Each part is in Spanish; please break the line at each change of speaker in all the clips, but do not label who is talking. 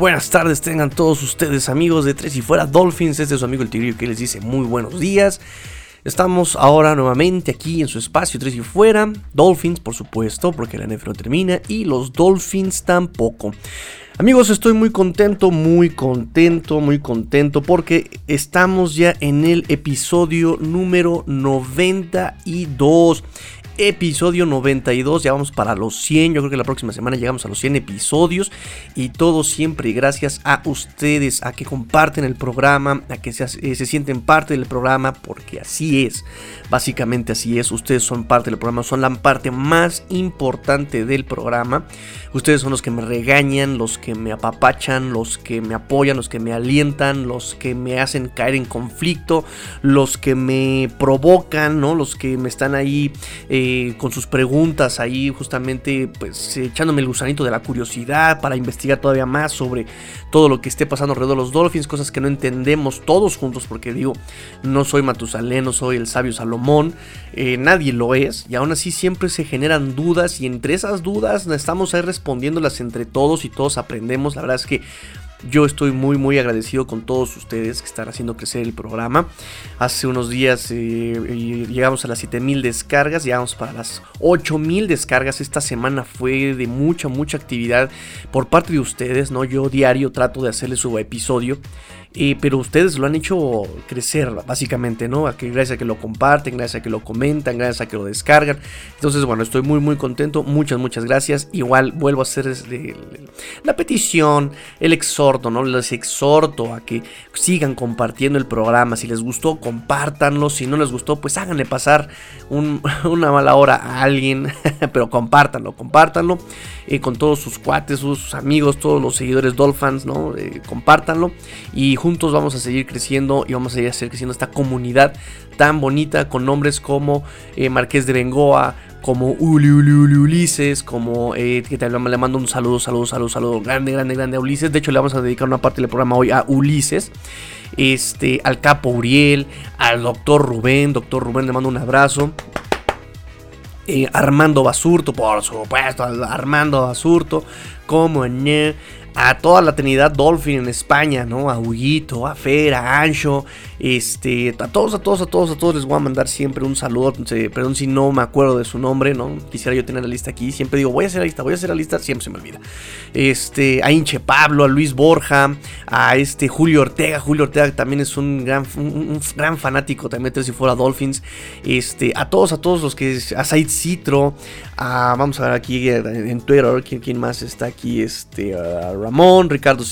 Buenas tardes, tengan todos ustedes amigos de Tres y Fuera Dolphins. Este es su amigo el Tigrillo que les dice muy buenos días. Estamos ahora nuevamente aquí en su espacio Tres y Fuera. Dolphins, por supuesto, porque la NFL termina. Y los Dolphins tampoco. Amigos, estoy muy contento, muy contento, muy contento porque estamos ya en el episodio número 92 episodio 92. Ya vamos para los 100. Yo creo que la próxima semana llegamos a los 100 episodios. Y todo siempre gracias a ustedes, a que comparten el programa, a que se, eh, se, sienten parte del programa, porque así es. Básicamente así es. Ustedes son parte del programa, son la parte más importante del programa. Ustedes son los que me regañan, los que me apapachan, los que me apoyan, los que me alientan, los que me hacen caer en conflicto, los que me provocan, ¿no? Los que me están ahí. Eh, con sus preguntas ahí justamente pues echándome el gusanito de la curiosidad para investigar todavía más sobre todo lo que esté pasando alrededor de los Dolphins, cosas que no entendemos todos juntos porque digo, no soy Matusalén, no soy el sabio Salomón, eh, nadie lo es y aún así siempre se generan dudas y entre esas dudas estamos ahí respondiéndolas entre todos y todos aprendemos, la verdad es que yo estoy muy muy agradecido con todos ustedes que están haciendo crecer el programa. Hace unos días eh, llegamos a las 7000 descargas, llegamos para las 8000 descargas. Esta semana fue de mucha mucha actividad por parte de ustedes, ¿no? Yo diario trato de hacerles su episodio pero ustedes lo han hecho crecer, básicamente, ¿no? A que, gracias a que lo comparten, gracias a que lo comentan, gracias a que lo descargan. Entonces, bueno, estoy muy, muy contento. Muchas, muchas gracias. Igual vuelvo a hacer la petición, el exhorto, ¿no? Les exhorto a que sigan compartiendo el programa. Si les gustó, compártanlo. Si no les gustó, pues háganle pasar una mala hora a alguien, pero compártanlo, compártanlo. Eh, con todos sus cuates, sus amigos, todos los seguidores Dolphins, ¿no? Eh, compártanlo y juntos vamos a seguir creciendo y vamos a seguir creciendo esta comunidad tan bonita con nombres como eh, Marqués de Bengoa, como Uli, Uli, Uli Ulises, como que te, le mando un saludo, saludo, saludo, saludo grande, grande, grande a Ulises. De hecho, le vamos a dedicar una parte del programa hoy a Ulises. Este, al capo Uriel, al doctor Rubén, doctor Rubén, le mando un abrazo. Eh, Armando Basurto, por supuesto, Armando Basurto, como en a toda la Trinidad Dolphin en España, ¿no? A Huguito, a Fer, a Ancho, este, a todos, a todos, a todos, a todos les voy a mandar siempre un saludo. Perdón si no me acuerdo de su nombre, ¿no? Quisiera yo tener la lista aquí. Siempre digo, voy a hacer la lista, voy a hacer la lista, siempre se me olvida. Este, a Inche Pablo, a Luis Borja, a este Julio Ortega. Julio Ortega también es un gran, un, gran fanático también si fuera Dolphins. Este, a todos, a todos los que. A Said Citro, a, vamos a ver aquí en Twitter, ¿quién, quién más está aquí? Este, a Ramón, Ricardo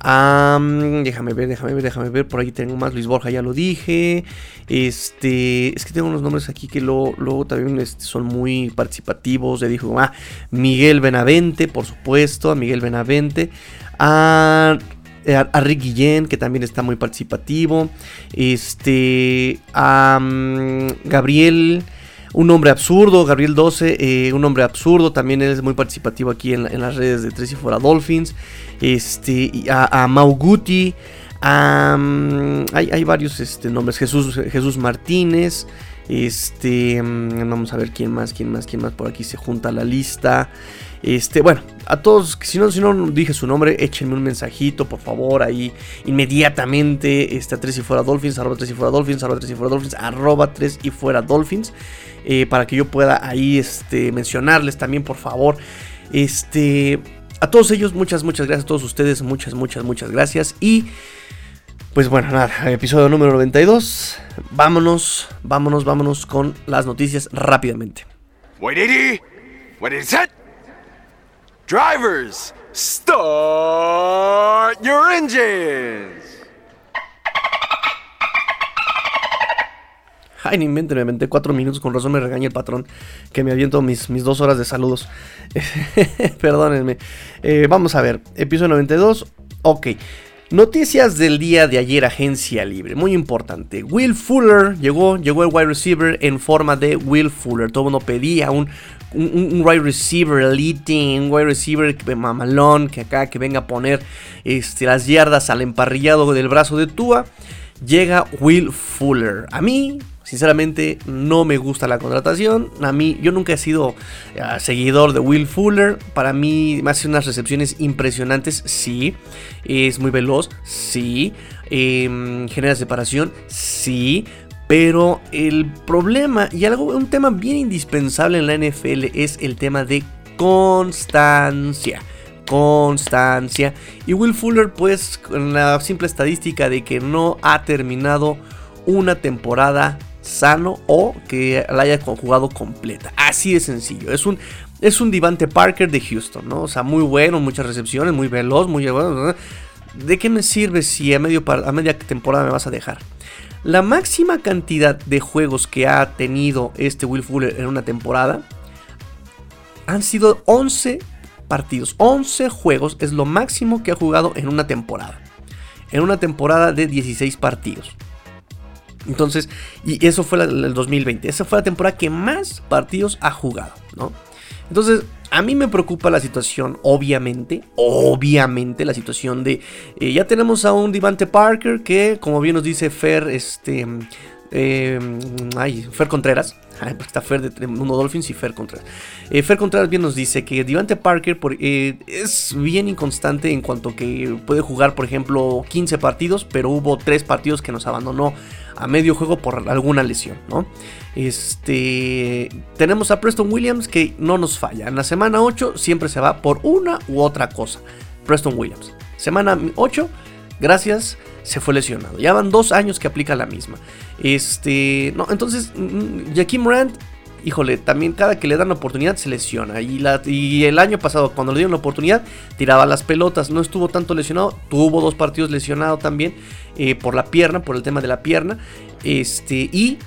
Déjame ver, déjame ver, déjame ver. Por aquí tengo más. Luis Borja, ya lo dije. Este. Es que tengo unos nombres aquí que luego, también este, son muy participativos. Ya dijo, ah, Miguel Benavente, por supuesto. A Miguel Benavente. A. A, Rick Guillén, que también está muy participativo. Este. A Gabriel. Un hombre absurdo, Gabriel 12, eh, un hombre absurdo, también es muy participativo aquí en, las redes de Tres y Fuera Dolphins. Este, a, a Mauguti, mm, hay, varios este, nombres, Jesús, Jesús Martínez, este, mm, vamos a ver quién más, quién más, quién más por aquí se junta la lista. Este, bueno, a todos, si no, si no dije su nombre, échenme un mensajito, por favor, ahí inmediatamente, este, a 3 y fuera Dolphins, arroba 3 y fuera Dolphins, arroba 3 y fuera Dolphins, arroba 3 y fuera Dolphins, eh, para que yo pueda ahí, este, mencionarles también, por favor, este, a todos ellos, muchas, muchas gracias, a todos ustedes, muchas, muchas, muchas gracias, y... Pues bueno, nada, episodio número 92. Vámonos, vámonos, vámonos con las noticias rápidamente. Wait, What is? Drivers, start your engines. Ay, ni inventen, me inventé cuatro minutos, con razón me regaña el patrón que me aviento mis, mis dos horas de saludos. Perdónenme. Eh, vamos a ver, episodio 92. Ok. Noticias del día de ayer, agencia libre, muy importante. Will Fuller llegó, llegó el wide receiver en forma de Will Fuller. Todo el mundo pedía un un, wide receiver elite, un wide receiver mamalón, que acá que venga a poner este, las yardas al emparrillado del brazo de Tua, llega Will Fuller. A mí, Sinceramente, no me gusta la contratación. A mí, yo nunca he sido eh, seguidor de Will Fuller. Para mí, me hace unas recepciones impresionantes. Sí. Es muy veloz. Sí. Em, genera separación. Sí. Pero el problema y algo, un tema bien indispensable en la NFL es el tema de constancia constancia. Y Will Fuller, pues, con la simple estadística de que no ha terminado una temporada sano o que la haya jugado completa. Así de sencillo. Es un, es un Divante Parker de Houston, ¿no? O sea, muy bueno, muchas recepciones, muy veloz, muy. ¿De qué me sirve si a, medio, a media temporada me vas a dejar? La máxima cantidad de juegos que ha tenido este Will Fuller en una temporada han sido 11 partidos. 11 juegos es lo máximo que ha jugado en una temporada. En una temporada de 16 partidos. Entonces, y eso fue el 2020. Esa fue la temporada que más partidos ha jugado, ¿no? Entonces, a mí me preocupa la situación, obviamente, obviamente la situación de... Eh, ya tenemos a un Divante Parker que, como bien nos dice Fer, este... Eh, ay, Fer Contreras, está Fer de Mundo Dolphins y Fer Contreras. Eh, Fer Contreras bien nos dice que Divante Parker eh, es bien inconstante en cuanto que puede jugar, por ejemplo, 15 partidos, pero hubo 3 partidos que nos abandonó a medio juego por alguna lesión, ¿no? Este, tenemos a Preston Williams que no nos falla. En la semana 8 siempre se va por una u otra cosa. Preston Williams. Semana 8, gracias se fue lesionado. Ya van dos años que aplica la misma. Este, no, entonces, mm, Jaquim Rand, híjole, también cada que le dan la oportunidad se lesiona. Y, la, y el año pasado, cuando le dieron la oportunidad, tiraba las pelotas. No estuvo tanto lesionado, tuvo dos partidos lesionado también eh, por la pierna, por el tema de la pierna. Este, y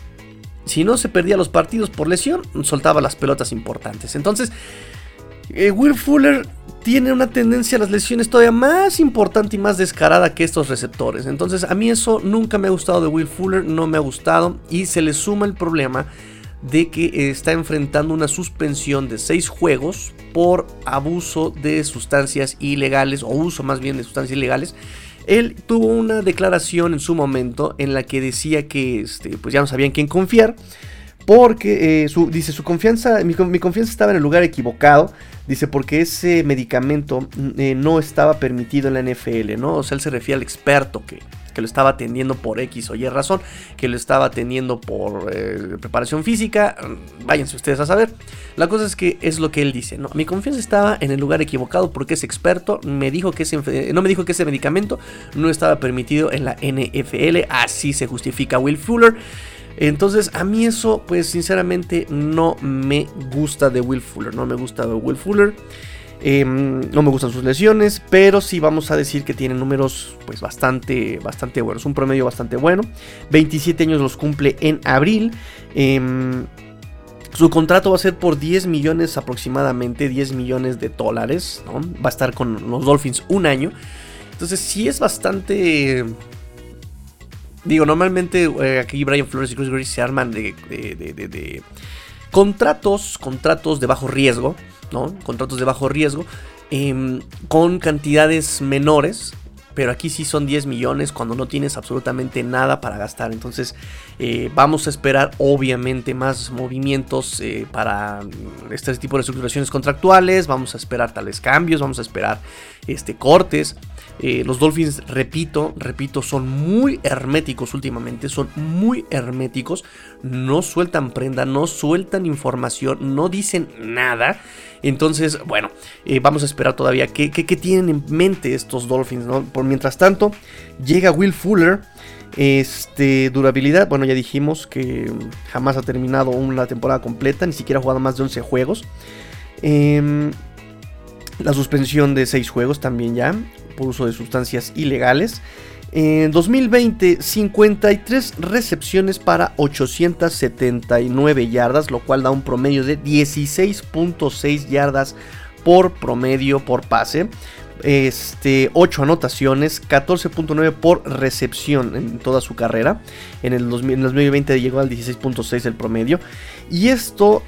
si no se perdía los partidos por lesión, soltaba las pelotas importantes. Entonces, eh, Will Fuller tiene una tendencia a las lesiones todavía más importante y más descarada que estos receptores. Entonces a mí eso nunca me ha gustado de Will Fuller, no me ha gustado y se le suma el problema de que está enfrentando una suspensión de 6 juegos por abuso de sustancias ilegales o uso más bien de sustancias ilegales. Él tuvo una declaración en su momento en la que decía que este, pues ya no sabían quién confiar porque eh, dice su confianza, mi, confianza estaba en el lugar equivocado. Dice, porque ese medicamento mm, eh, no estaba permitido en la NFL, ¿no? O sea, él se refiere al experto que, que lo estaba atendiendo por X o Y razón, que lo estaba atendiendo por eh, preparación física. Mm, váyanse ustedes a saber. La cosa es que es lo que él dice, ¿no? Mi confianza estaba en el lugar equivocado porque ese experto me dijo que ese, no me dijo que ese medicamento no estaba permitido en la NFL. Así se justifica Will Fuller. Entonces, a mí eso, pues sinceramente, no me gusta de Will Fuller. No me gusta de Will Fuller. Em, no me gustan sus lesiones, pero sí vamos a decir que tiene números pues bastante, bastante buenos, un promedio bastante bueno. 27 años los cumple en abril. Em, su contrato va a ser por 10 millones aproximadamente, 10 millones de dólares. Va a estar con los Dolphins un año. Entonces sí es bastante Digo, normalmente eh, aquí Brian Flores y Chris Grease se arman de, de, contratos, contratos de bajo riesgo, ¿no? Contratos de bajo riesgo em, con cantidades menores. Pero aquí sí son 10 millones cuando no tienes absolutamente nada para gastar. Entonces eh, vamos a esperar obviamente más movimientos eh, para este tipo de estructuraciones contractuales. Vamos a esperar tales cambios. Vamos a esperar este, cortes. Eh, los Dolphins, repito, repito, son muy herméticos últimamente, son muy herméticos, no sueltan prenda, no sueltan información, no dicen nada. Entonces, bueno, eh, vamos a esperar todavía qué, tienen en mente estos Dolphins, Por mientras tanto, llega Will Fuller. Este, durabilidad, bueno, ya dijimos que jamás ha terminado una temporada completa, ni siquiera ha jugado más de 11 juegos. Em, la suspensión de 6 juegos también ya por uso de sustancias ilegales. En 2020, 53 recepciones para 879 yardas, lo cual da un promedio de 16.6 yardas por promedio por pase. Este, 8 anotaciones, 14.9 por recepción en toda su carrera. En el, 2020 llegó al 16.6 el promedio. Y esto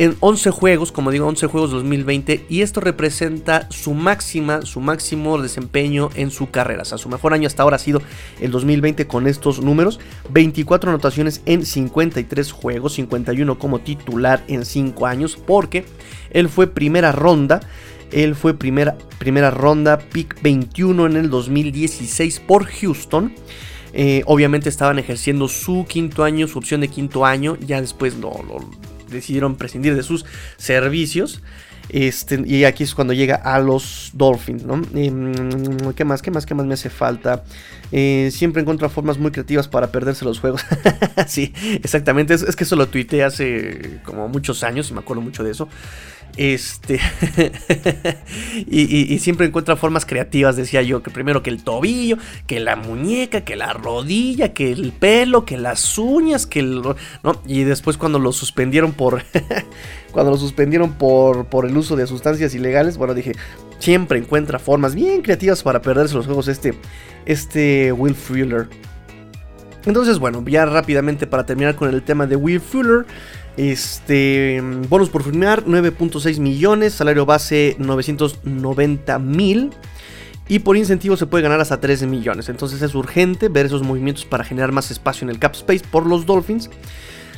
en 11 juegos, como digo, 11 juegos 2020 y esto representa su máxima, su máximo desempeño en su carrera. O sea, su mejor año hasta ahora ha sido el 2020 con estos números, 24 anotaciones en 53 juegos, 51 como titular en 5 años, porque él fue primera ronda él fue primera, primera ronda, pick 21 en el 2016 por Houston. Eh, obviamente estaban ejerciendo su quinto año, su opción de quinto año. Ya después lo, decidieron prescindir de sus servicios. Este, y aquí es cuando llega a los Dolphins, ¿no? Em, ¿Qué más? ¿Qué más? ¿Qué más me hace falta? Eh, siempre encuentra formas muy creativas para perderse los juegos. sí, exactamente. Es, es, que eso lo tuiteé hace como muchos años y me acuerdo mucho de eso. Este. y, siempre encuentra formas creativas, decía yo. Que primero que el tobillo, que la muñeca, que la rodilla, que el pelo, que las uñas, que el. ¿no? Y después cuando lo suspendieron por. cuando lo suspendieron por, por el uso de sustancias ilegales, bueno, dije. Siempre encuentra formas bien creativas para perderse los juegos. Este. Este Will Fuller. Entonces, bueno, ya rápidamente para terminar con el tema de Will Fuller. Este, bonus por firmar 9.6 millones, salario base 990 mil. Y por incentivo se puede ganar hasta 13 millones. Entonces es urgente ver esos movimientos para generar más espacio en el cap space por los Dolphins.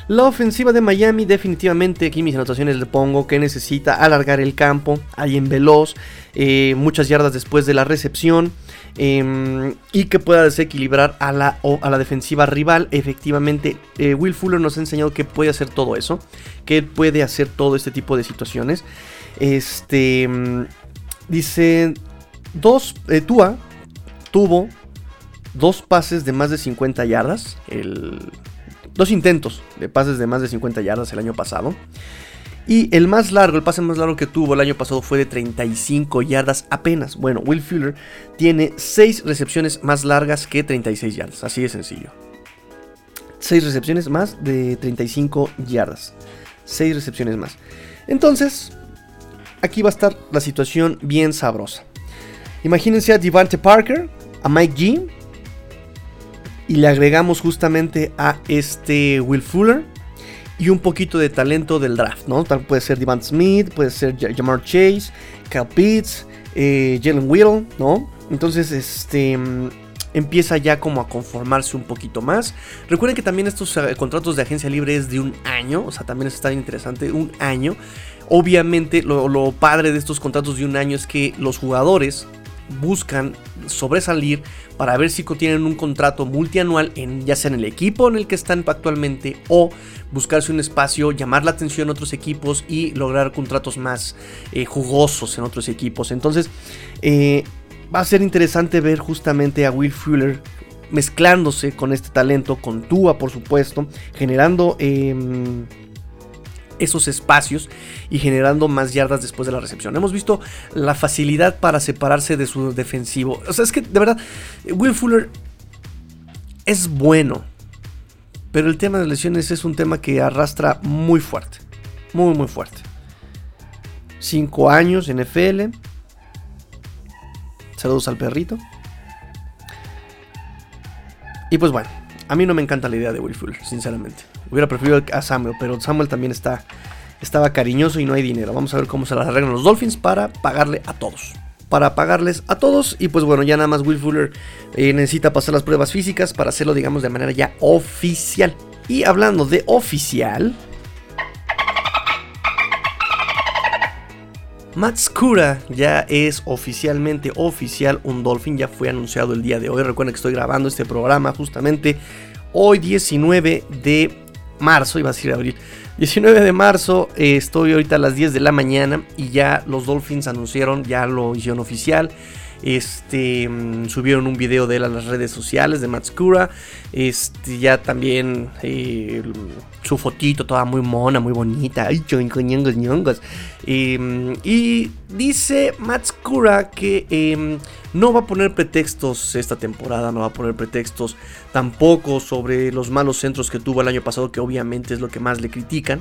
La ofensiva de Miami definitivamente, aquí mis anotaciones le pongo que necesita alargar el campo, alguien veloz, eh, muchas yardas después de la recepción. Em, y que pueda desequilibrar a la, a la defensiva rival. Efectivamente, eh, Will Fuller nos ha enseñado que puede hacer todo eso, que puede hacer todo este tipo de situaciones. Este em, dice: Dos, eh, Tua tuvo dos pases de más de 50 yardas. dos intentos de pases de más de 50 yardas el año pasado. Y el más largo, el pase más largo que tuvo el año pasado fue de 35 yardas apenas. Bueno, Will Fuller tiene 6 recepciones más largas que 36 yardas. Así de sencillo. 6 recepciones más de 35 yardas. 6 recepciones más. Entonces, aquí va a estar la situación bien sabrosa. Imagínense a Devante Parker, a Mike G. Y le agregamos justamente a este Will Fuller y un poquito de talento del draft, ¿no? Tal puede ser Devant Smith, puede ser Jamar Chase, Cal Pitts, eh, Jalen Whittle, ¿no? Entonces, este mm, empieza ya como a conformarse un poquito más. Recuerden que también estos eh, contratos de agencia libre es de un año, o sea, también está interesante, un año. Obviamente, lo padre de estos contratos de un año es que los jugadores buscan sobresalir para ver si tienen un contrato multianual en ya sea en el equipo en el que están actualmente o buscarse un espacio, llamar la atención a otros equipos y lograr contratos más eh, jugosos en otros equipos. Entonces eh, va a ser interesante ver justamente a Will Fuller mezclándose con este talento, con Tua por supuesto, generando... Em, esos espacios y generando más yardas después de la recepción. Hemos visto la facilidad para separarse de su defensivo. O sea, es que de verdad, Will Fuller es bueno. Pero el tema de lesiones es un tema que arrastra muy fuerte. Muy, muy fuerte. Cinco años en FL. Saludos al perrito. Y pues bueno, a mí no me encanta la idea de Will Fuller, sinceramente. Hubiera preferido a Samuel, pero Samuel también está, estaba cariñoso y no hay dinero. Vamos a ver cómo se las arreglan los Dolphins para pagarle a todos. Para pagarles a todos. Y pues bueno, ya nada más Will Fuller eh, necesita pasar las pruebas físicas para hacerlo, digamos, de manera ya oficial. Y hablando de oficial. Matskura ya es oficialmente oficial un Dolphin, ya fue anunciado el día de hoy. Recuerden que estoy grabando este programa justamente hoy 19 de marzo, iba a decir abril. 19 de marzo, eh, estoy ahorita a las 10 de la mañana y ya los Dolphins anunciaron, ya lo hicieron oficial. Este, mm, subieron un video de él a las redes sociales de Matskura. Este, ya también eh, su fotito toda muy mona, muy bonita. Ay, em, y dice Matskura que em, No va a poner pretextos esta temporada, no va a poner pretextos tampoco sobre los malos centros que tuvo el año pasado, que obviamente es lo que más le critican.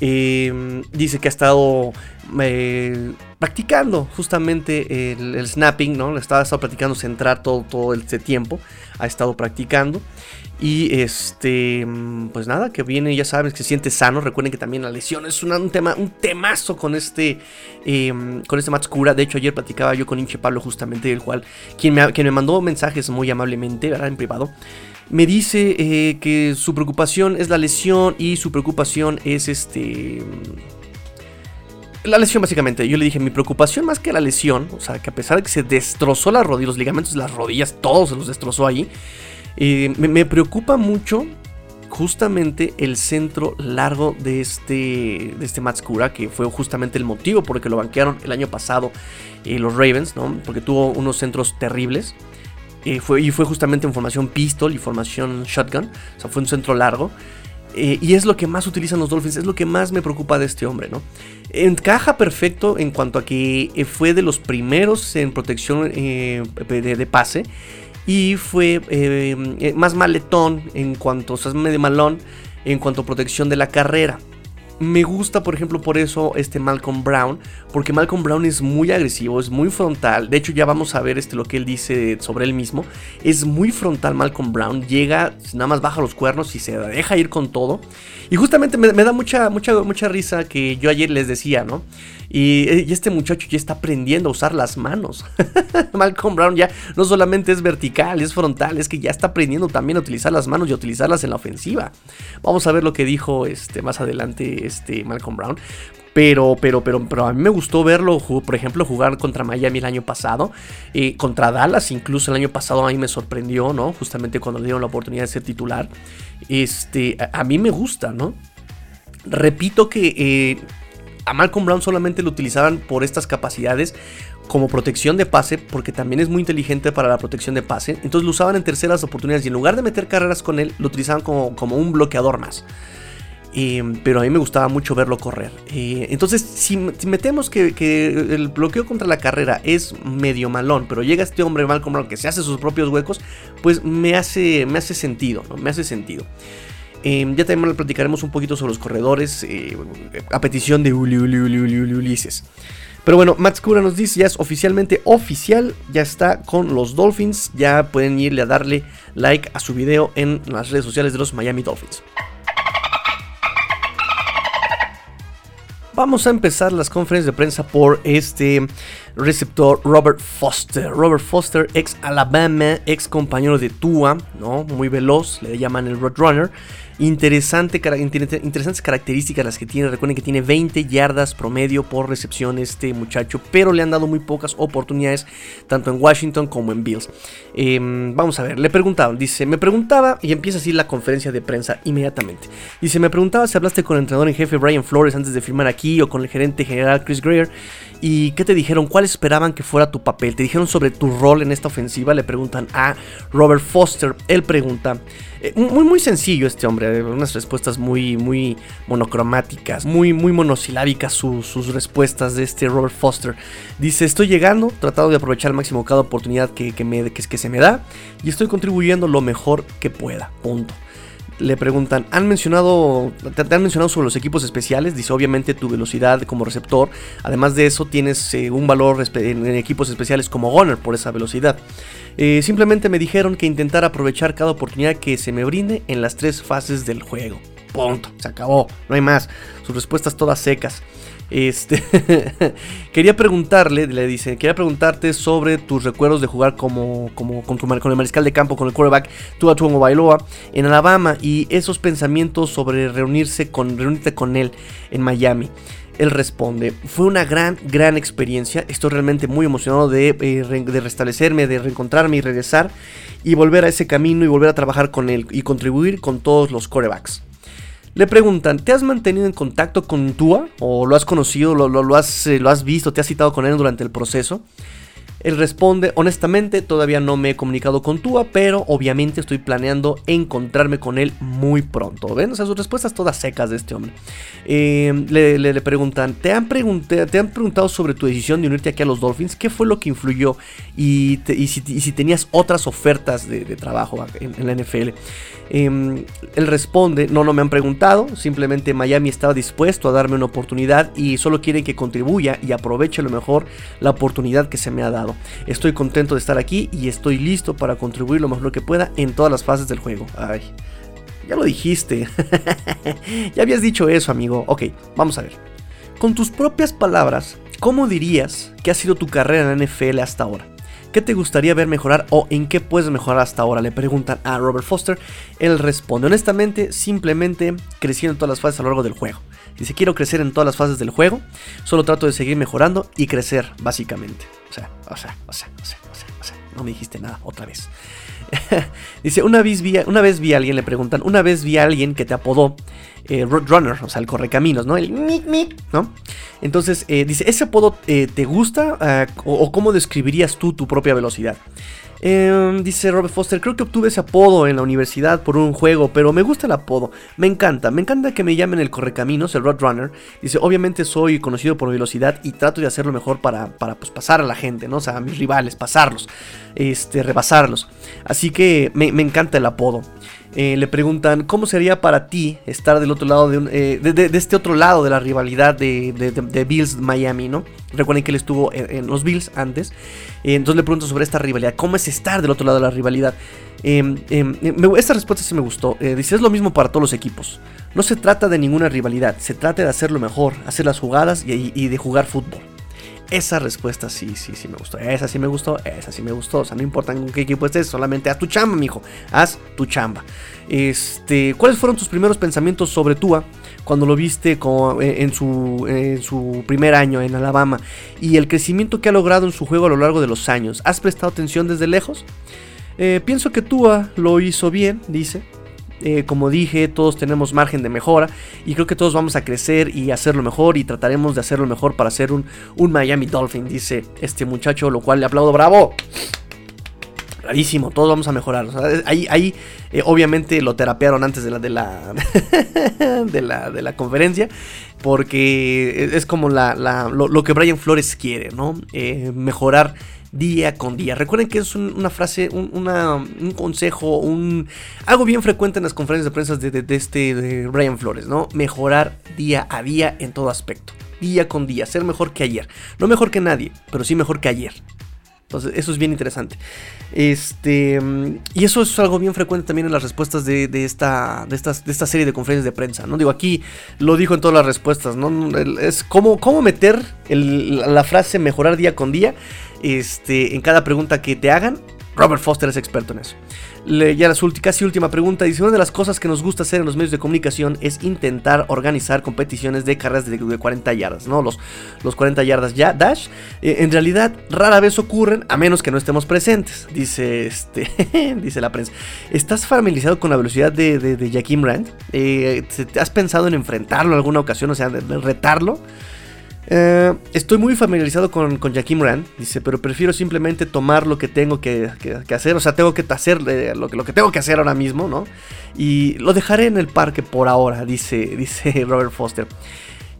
Em, dice que ha estado eh, practicando justamente el, snapping, ¿no? Le estaba, estado practicando centrar todo, todo este tiempo, ha estado practicando. Y este, pues nada, que viene, ya sabes, que se siente sano. Recuerden que también la lesión es un, tema, un temazo con este, em, con este Matskura. De hecho, ayer platicaba yo con Inche Pablo, justamente, el cual, quien me, quien me mandó mensajes muy amablemente, ¿verdad? En privado. Me dice eh, que su preocupación es la lesión y su preocupación es este. La lesión básicamente, yo le dije, mi preocupación más que la lesión, o sea, que a pesar de que se destrozó la rodilla, los ligamentos las rodillas, todos se los destrozó ahí, eh, me, preocupa mucho justamente el centro largo de este, de este Matskura, que fue justamente el motivo por el que lo banquearon el año pasado eh, los Ravens, ¿no? Porque tuvo unos centros terribles. Eh, fue, y fue justamente en formación pistol y formación shotgun. O sea, fue un centro largo. y es lo que más utilizan los Dolphins, es lo que más me preocupa de este hombre, ¿no? Encaja perfecto en cuanto a que fue de los primeros en protección de, pase y fue eh, eh, más maletón en cuanto, o sea, medio malón en cuanto a protección de la carrera. Me gusta, por ejemplo, por eso este Malcolm Brown, porque Malcolm Brown es muy agresivo, es muy frontal. De hecho, ya vamos a ver este, lo que él dice sobre él mismo. Es muy frontal Malcolm Brown, llega, nada más baja los cuernos y se deja ir con todo. Y justamente me, da mucha, mucha, mucha risa que yo ayer les decía, ¿no? Y, este muchacho ya está aprendiendo a usar las manos. Malcolm Brown ya no solamente es vertical, es frontal, es que ya está aprendiendo también a utilizar las manos y a utilizarlas en la ofensiva. Vamos a ver lo que dijo este, más adelante este Malcolm Brown. Pero, pero, pero, pero a mí me gustó verlo, por ejemplo, jugar contra Miami el año pasado. Eh, contra Dallas, incluso el año pasado a mí me sorprendió, ¿no? Justamente cuando le dieron la oportunidad de ser titular. Este, a, mí me gusta, ¿no? Repito que eh, a Malcolm Brown solamente lo utilizaban por estas capacidades como protección de pase, porque también es muy inteligente para la protección de pase. Entonces lo usaban en terceras oportunidades y en lugar de meter carreras con él, lo utilizaban como, como un bloqueador más. Pero a mí me gustaba mucho verlo correr. Entonces, si, metemos que, el bloqueo contra la carrera es medio malón, pero llega este hombre Malcolm que se hace sus propios huecos, pues me hace, me hace sentido. Me hace sentido. Em, ya también platicaremos un poquito sobre los corredores eh, a petición de Uli, Uli, Uli, Uli, Ulises. Pero bueno, Matt nos dice, ya es oficialmente oficial, ya está con los Dolphins, ya pueden irle a darle like a su video en las redes sociales de los Miami Dolphins. Vamos a empezar las conferencias de prensa por este receptor Robert Foster. Robert Foster, ex Alabama, ex compañero de Tua, ¿no? Muy veloz, le llaman el Roadrunner. Interesante, interesantes características las que tiene. Recuerden que tiene 20 yardas promedio por recepción este muchacho, pero le han dado muy pocas oportunidades, tanto en Washington como en Bills. Em, vamos a ver, le preguntaba, dice, me preguntaba, y empieza así la conferencia de prensa inmediatamente. Dice, me preguntaba si hablaste con el entrenador en jefe Brian Flores antes de firmar aquí o con el gerente general Chris Greer. ¿Y qué te dijeron? ¿Cuál esperaban que fuera tu papel? ¿Te dijeron sobre tu rol en esta ofensiva? Le preguntan a Robert Foster. Él pregunta, eh, muy, muy sencillo este hombre, unas respuestas muy, muy monocromáticas, muy, muy monosilábicas sus respuestas de este Robert Foster. Dice, estoy llegando, tratando de aprovechar al máximo cada oportunidad que, que, me, que se me da y estoy contribuyendo lo mejor que pueda. Punto le preguntan, ¿han mencionado, te, han mencionado sobre los equipos especiales? Dice, obviamente tu velocidad como receptor. Además de eso, tienes eh, un valor en, equipos especiales como Gunner por esa velocidad. Eh, simplemente me dijeron que intentar aprovechar cada oportunidad que se me brinde en las tres fases del juego. Punto, se acabó, no hay más. Sus respuestas todas secas. Este, quería preguntarle, le dice, quería preguntarte sobre tus recuerdos de jugar como, como con, con el mariscal de campo, con el quarterback Tua Tuomo Bailoa en Alabama y esos pensamientos sobre reunirse con, reunirte con él en Miami. Él responde, fue una gran, gran experiencia, estoy realmente muy emocionado de, eh, de restablecerme, de reencontrarme y regresar y volver a ese camino y volver a trabajar con él y contribuir con todos los corebacks. Le preguntan, ¿te has mantenido en contacto con Tua? ¿O lo has conocido, lo, has, eh, lo has visto, te has citado con él durante el proceso? Él responde, honestamente todavía no me he comunicado con Tua, pero obviamente estoy planeando encontrarme con él muy pronto. ¿Ven? O sea, sus respuestas todas secas de este hombre. Eh, le, preguntan, ¿te han, ¿te han preguntado sobre tu decisión de unirte aquí a los Dolphins? ¿Qué fue lo que influyó? Y, si, tenías otras ofertas de, trabajo en, la NFL. Em, él responde, no, no me han preguntado, simplemente Miami estaba dispuesto a darme una oportunidad y solo quieren que contribuya y aproveche lo mejor la oportunidad que se me ha dado. Estoy contento de estar aquí y estoy listo para contribuir lo mejor que pueda en todas las fases del juego. Ay, ya lo dijiste. ya habías dicho eso, amigo. Ok, vamos a ver. Con tus propias palabras, ¿cómo dirías que ha sido tu carrera en la NFL hasta ahora? ¿Qué te gustaría ver mejorar o en qué puedes mejorar hasta ahora? Le preguntan a Robert Foster. Él responde, honestamente, simplemente creciendo en todas las fases a lo largo del juego. Dice, quiero crecer en todas las fases del juego, solo trato de seguir mejorando y crecer, básicamente. O sea, o sea, o sea, o sea, o sea, o sea, no me dijiste nada otra vez. Dice, una vez, vi a, una vez vi a alguien, le preguntan, una vez vi a alguien que te apodó eh, Roadrunner, o sea, el correcaminos, ¿no? El mic, mic, ¿no? Entonces, eh, dice, ¿ese apodo eh, te gusta ah, o, cómo describirías tú tu propia velocidad? Em, dice Robert Foster, creo que obtuve ese apodo en la universidad por un juego, pero me gusta el apodo, me encanta, me encanta que me llamen el correcaminos, el Roadrunner. Dice, obviamente soy conocido por velocidad y trato de hacerlo mejor para, para pues, pasar a la gente, ¿no? O sea, a mis rivales, pasarlos, este, rebasarlos. Así que me, me encanta el apodo. Eh, le preguntan cómo sería para ti estar del otro lado de, eh, este otro lado de la rivalidad de, Bills Miami, ¿no? Recuerden que él estuvo en, los Bills antes. Eh, entonces le pregunto sobre esta rivalidad. ¿Cómo es estar del otro lado de la rivalidad? Em, em, esta respuesta sí me gustó. dice, es lo mismo para todos los equipos. No se trata de ninguna rivalidad, se trata de hacerlo mejor, hacer las jugadas y de jugar fútbol. Esa respuesta sí, sí, sí me gustó. Esa sí me gustó, esa sí me gustó. O sea, no importa en qué equipo estés, solamente haz tu chamba, mijo. Haz tu chamba. Este, ¿cuáles fueron tus primeros pensamientos sobre Tua cuando lo viste eh, en, su, en su primer año en Alabama y el crecimiento que ha logrado en su juego a lo largo de los años? ¿Has prestado atención desde lejos? Eh, pienso que Tua lo hizo bien, dice. Eh, como dije, todos tenemos margen de mejora y creo que todos vamos a crecer y hacerlo mejor y trataremos de hacerlo mejor para ser un, Miami Dolphin, dice este muchacho, lo cual le aplaudo, bravo. Bravísimo, todos vamos a mejorar. ahí, ahí eh, obviamente lo terapearon antes de la de la, de la, de la conferencia. Porque es como lo, que Brian Flores quiere, ¿no? Eh, mejorar día con día. Recuerden que es una frase, un, consejo, un, algo bien frecuente en las conferencias de prensa de, este de Brian Flores, ¿no? Mejorar día a día en todo aspecto. Día con día, ser mejor que ayer. No mejor que nadie, pero sí mejor que ayer. Entonces, eso es bien interesante. Este, y eso es algo bien frecuente también en las respuestas de, esta, de, estas, de esta serie de conferencias de prensa. ¿no? Digo, aquí lo dijo en todas las respuestas. ¿no? Es cómo, cómo meter la frase mejorar día con día este, en cada pregunta que te hagan. Robert Foster es experto en eso. ya la casi última pregunta. Dice: Una de las cosas que nos gusta hacer en los medios de comunicación es intentar organizar competiciones de carreras de, 40 yardas, ¿no? Los, los 40 yardas ya, Dash. Eh, en realidad, rara vez ocurren, a menos que no estemos presentes. Dice este. dice la prensa. ¿Estás familiarizado con la velocidad de, de, de Jaquim Rand? Eh, ¿Has pensado en enfrentarlo en alguna ocasión? O sea, de retarlo. Eh, estoy muy familiarizado con, con Jaquim Rand, dice, pero prefiero simplemente tomar lo que tengo que, hacer, o sea, tengo que hacer eh, lo, que, lo que tengo que hacer ahora mismo, ¿no? Y lo dejaré en el parque por ahora, dice, dice Robert Foster.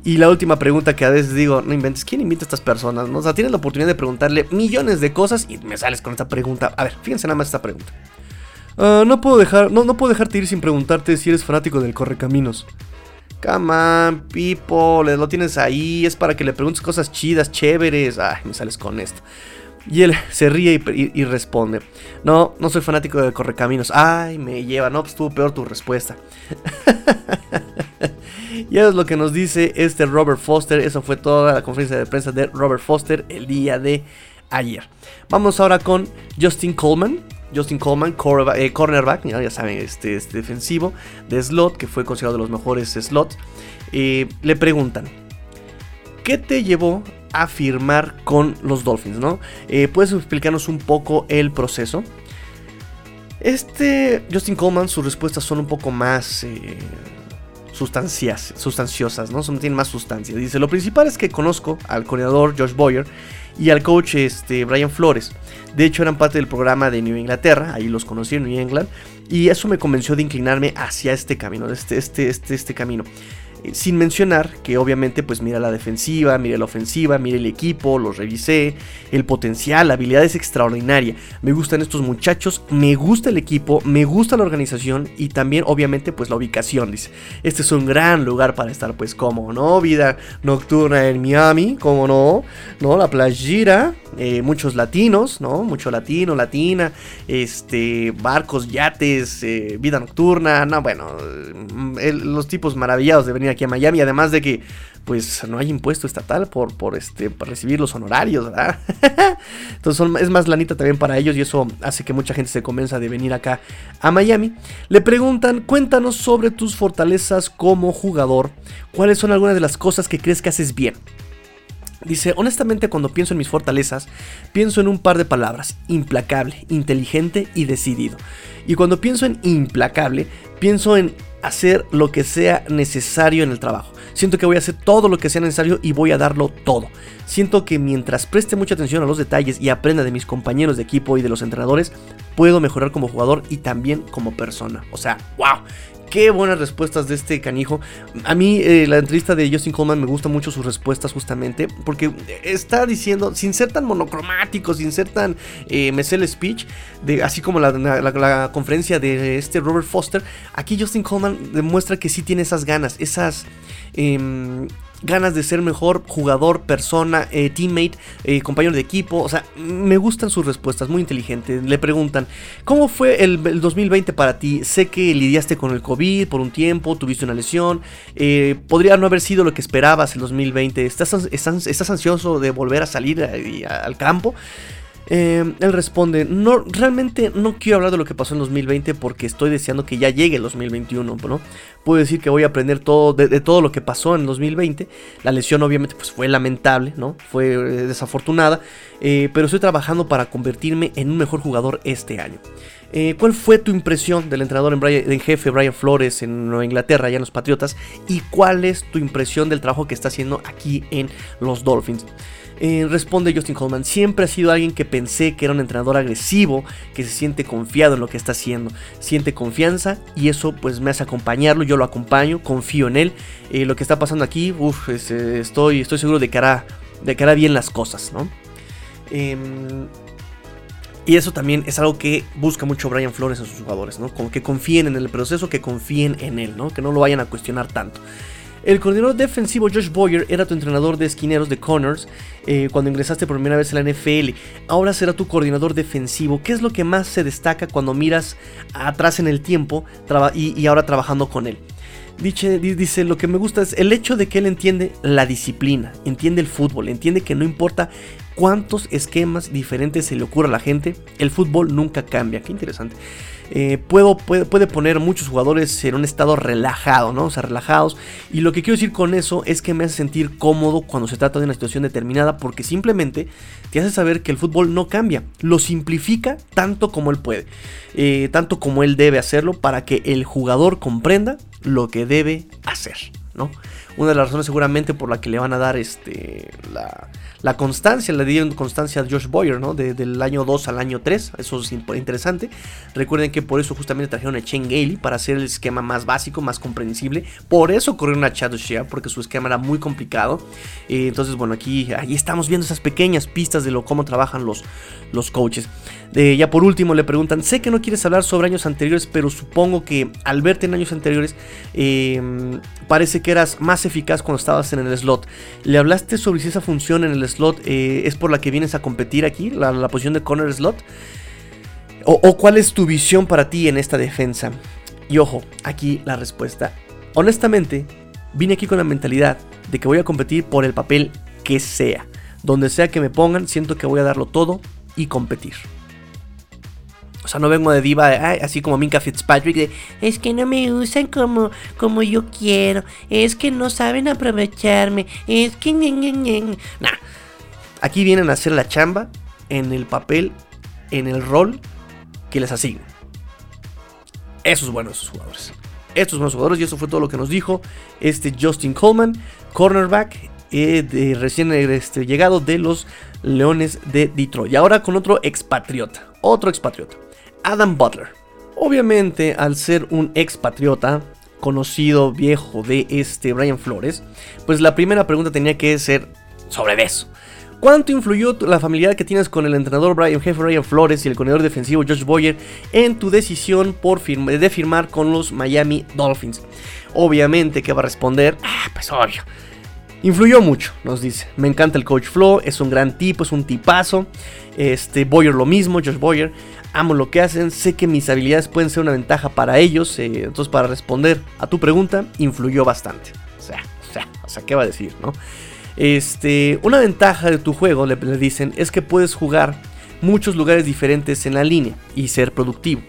Y la última pregunta que a veces digo, no inventes, ¿quién invita a estas personas? ¿no? O sea, tienes la oportunidad de preguntarle millones de cosas y me sales con esta pregunta. A ver, fíjense nada más esta pregunta. Ah, no puedo dejar, no, no puedo dejarte ir sin preguntarte si eres fanático del Correcaminos. Come on, people, lo tienes ahí, es para que le preguntes cosas chidas, chéveres. Ay, me sales con esto. Y él se ríe y, responde: No, no soy fanático de Correcaminos. Ay, me lleva, no, pues estuvo peor tu respuesta. y eso es lo que nos dice este Robert Foster. Eso fue toda la conferencia de prensa de Robert Foster el día de ayer. Vamos ahora con Justin Coleman. Justin Coleman, eh, cornerback, ya, saben, este, este, defensivo de slot, que fue considerado de los mejores slots. Eh, le preguntan, ¿qué te llevó a firmar con los Dolphins? ¿no? Eh, ¿Puedes explicarnos un poco el proceso? Este Justin Coleman, sus respuestas son un poco más sustancias, sustanciosas, ¿no? Son, tienen más sustancia. Dice, lo principal es que conozco al coordinador Josh Boyer y al coach este, Brian Flores. De hecho, eran parte del programa de New Inglaterra, ahí los conocí en New England, y eso me convenció de inclinarme hacia este camino, este, este, este, este camino. Sin mencionar que obviamente pues mira la defensiva, mira la ofensiva, mira el equipo, los revisé, el potencial, la habilidad es extraordinaria. Me gustan estos muchachos, me gusta el equipo, me gusta la organización y también obviamente pues la ubicación. Dice, este es un gran lugar para estar pues como no, vida nocturna en Miami, como no, no, la playera, eh, muchos latinos, ¿no? Mucho latino, latina, este, barcos, yates, eh, vida nocturna, no, bueno, mm, los tipos maravillados de venir aquí a Miami, además de que pues no hay impuesto estatal por, por, este, recibir los honorarios, ¿verdad? Entonces es más lanita también para ellos y eso hace que mucha gente se convenza de venir acá a Miami. Le preguntan, cuéntanos sobre tus fortalezas como jugador, cuáles son algunas de las cosas que crees que haces bien. Dice, honestamente cuando pienso en mis fortalezas, pienso en un par de palabras, implacable, inteligente y decidido. Y cuando pienso en implacable, pienso en hacer lo que sea necesario en el trabajo. Siento que voy a hacer todo lo que sea necesario y voy a darlo todo. Siento que mientras preste mucha atención a los detalles y aprenda de mis compañeros de equipo y de los entrenadores, puedo mejorar como jugador y también como persona. O sea, wow. Qué buenas respuestas de este canijo. A mí eh, la entrevista de Justin Coleman me gusta mucho sus respuestas justamente porque está diciendo, sin ser tan monocromático, sin ser tan eh, speech, de, así como la, conferencia de este Robert Foster, aquí Justin Coleman demuestra que sí tiene esas ganas, esas... Em, ganas de ser mejor jugador, persona, eh, teammate, eh, compañero de equipo. O sea, me gustan sus respuestas, muy inteligentes. Le preguntan, ¿cómo fue el, 2020 para ti? Sé que lidiaste con el COVID por un tiempo, tuviste una lesión. Eh, podría no haber sido lo que esperabas el 2020. ¿Estás, estás, ansioso de volver a salir al campo? Eh, él responde, no, realmente no quiero hablar de lo que pasó en 2020 porque estoy deseando que ya llegue el 2021, ¿no? Puedo decir que voy a aprender todo de, todo lo que pasó en 2020. La lesión obviamente pues fue lamentable, ¿no? Fue eh, desafortunada, eh, pero estoy trabajando para convertirme en un mejor jugador este año. ¿Cuál fue tu impresión del entrenador en, jefe Brian Flores en Nueva Inglaterra, allá en los Patriotas? ¿Y cuál es tu impresión del trabajo que está haciendo aquí en los Dolphins? Eh, responde Justin Coleman, siempre ha sido alguien que pensé que era un entrenador agresivo, que se siente confiado en lo que está haciendo, siente confianza y eso pues me hace acompañarlo, yo lo acompaño, confío en él. Eh, lo que está pasando aquí, eh, estoy, estoy seguro de que, hará, de que hará bien las cosas, ¿no? Em, y eso también es algo que busca mucho Brian Flores en sus jugadores, ¿no? Como que confíen en el proceso, que confíen en él, ¿no? Que no lo vayan a cuestionar tanto. El coordinador defensivo Josh Boyer era tu entrenador de esquineros de Connors eh, cuando ingresaste por primera vez en la NFL. Ahora será tu coordinador defensivo. ¿Qué es lo que más se destaca cuando miras atrás en el tiempo y, ahora trabajando con él? Dice, dice, lo que me gusta es el hecho de que él entiende la disciplina, entiende el fútbol, entiende que no importa cuántos esquemas diferentes se le ocurra a la gente, el fútbol nunca cambia. Qué interesante. Eh, puedo, puede, puede, poner muchos jugadores en un estado relajado, ¿no? O sea, relajados. Y lo que quiero decir con eso es que me hace sentir cómodo cuando se trata de una situación determinada porque simplemente te hace saber que el fútbol no cambia. Lo simplifica tanto como él puede. Eh, tanto como él debe hacerlo para que el jugador comprenda lo que debe hacer, ¿no? Una de las razones seguramente por la que le van a dar este, la, la constancia, le dieron constancia a Josh Boyer, ¿no? del año 2 al año 3, eso es interesante. Recuerden que por eso justamente trajeron a Chen Gailey para hacer el esquema más básico, más comprensible. Por eso corrieron a Chad Shea, porque su esquema era muy complicado. Eh, entonces, bueno, aquí ahí estamos viendo esas pequeñas pistas de lo, cómo trabajan los, los coaches. Ya por último le preguntan, sé que no quieres hablar sobre años anteriores, pero supongo que al verte en años anteriores em, parece que eras más eficaz cuando estabas en el slot. ¿Le hablaste sobre si esa función en el slot eh, es por la que vienes a competir aquí, la, posición de corner slot? O, cuál es tu visión para ti en esta defensa? Y ojo, aquí la respuesta. Honestamente, vine aquí con la mentalidad de que voy a competir por el papel que sea. Donde sea que me pongan, siento que voy a darlo todo y competir. O sea, no vengo de diva, así como Minka Fitzpatrick, es que no me usan como, como yo quiero, es que no saben aprovecharme, es que... Nah. Aquí vienen a hacer la chamba en el papel, en el rol que les asignan. Esos buenos jugadores. Estos buenos jugadores, y eso fue todo lo que nos dijo este Justin Coleman, cornerback, eh, de recién este, llegado de los Leones de Detroit. Y ahora con otro expatriota, otro expatriota, Adam Butler. Obviamente, al ser un expatriota, conocido viejo de este Brian Flores, pues la primera pregunta tenía que ser sobre eso. ¿Cuánto influyó la familiaridad que tienes con el entrenador Brian, jefe Brian Flores y el corredor defensivo Josh Boyer en tu decisión por de firmar con los Miami Dolphins? Obviamente, ¿qué va a responder? Ah, pues obvio. Influyó mucho, nos dice. Me encanta el coach Flo, es un gran tipo, es un tipazo. Este, Boyer lo mismo, Josh Boyer. Amo lo que hacen, sé que mis habilidades pueden ser una ventaja para ellos. Eh, entonces, para responder a tu pregunta, influyó bastante. O sea, o sea, o sea, ¿qué va a decir, no? Este, una ventaja de tu juego, le, dicen, es que puedes jugar muchos lugares diferentes en la línea y ser productivo.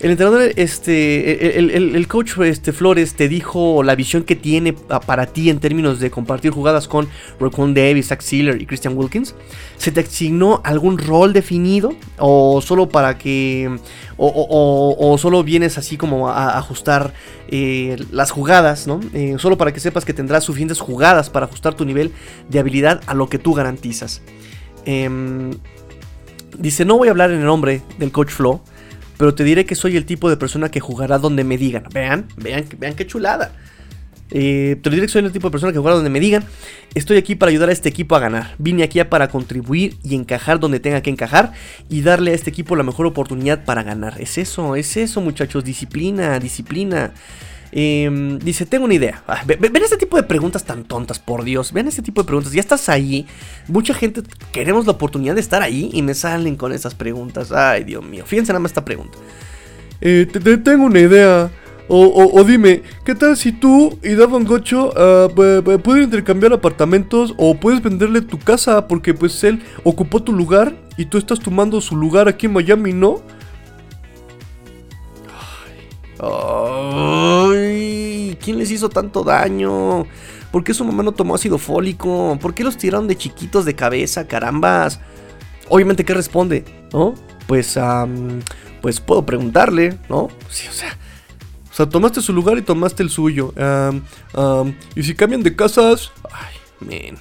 El entrenador, este, el, coach este, Flores te dijo la visión que tiene para ti en términos de compartir jugadas con Raquan Davis, Zach Sealer y Christian Wilkins. ¿Se te asignó algún rol definido? ¿O solo para que... o, solo vienes así como a, ajustar eh, las jugadas, ¿no? Eh, solo para que sepas que tendrás suficientes jugadas para ajustar tu nivel de habilidad a lo que tú garantizas. Em, dice, no voy a hablar en el nombre del coach Flo pero te diré que soy el tipo de persona que jugará donde me digan. Vean, vean, vean qué chulada. Eh, te diré que soy el tipo de persona que jugará donde me digan. Estoy aquí para ayudar a este equipo a ganar. Vine aquí para contribuir y encajar donde tenga que encajar y darle a este equipo la mejor oportunidad para ganar. Es eso, es eso, muchachos. Disciplina, disciplina. Em, dice, tengo una idea. Ah, ven, este tipo de preguntas tan tontas, por Dios. Ven este tipo de preguntas. Ya estás ahí. Mucha gente queremos la oportunidad de estar ahí y me salen con esas preguntas. Ay, Dios mío. Fíjense nada más esta pregunta.
Eh, te, tengo una idea. O, dime, ¿qué tal si tú y Davon Gocho uh, pueden intercambiar apartamentos o puedes venderle tu casa porque pues él ocupó tu lugar y tú estás tomando su lugar aquí en Miami, ¿no?
Ay, ¿quién les hizo tanto daño? ¿Por qué su mamá no tomó ácido fólico? ¿Por qué los tiraron de chiquitos de cabeza, carambas? Obviamente, ¿qué responde? ¿No? Pues, pues puedo preguntarle, ¿no? Sí, o sea,
o sea, tomaste su lugar y tomaste el suyo. y si cambian de casas.
Ay, men.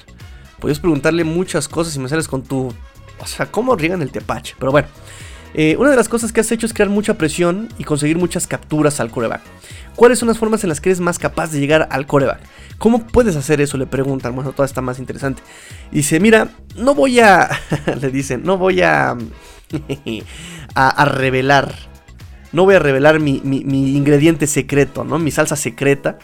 Puedes preguntarle muchas cosas y me sales con tu. O sea, ¿cómo riegan el tepache? Pero bueno. Eh, una de las cosas que has hecho es crear mucha presión y conseguir muchas capturas al coreback. ¿Cuáles son las formas en las que eres más capaz de llegar al coreback? ¿Cómo puedes hacer eso? Le preguntan. Bueno, todo está más interesante. dice, mira, no voy a... le dicen, no voy a... a, revelar. No voy a revelar mi, mi, ingrediente secreto, ¿no? Mi salsa secreta.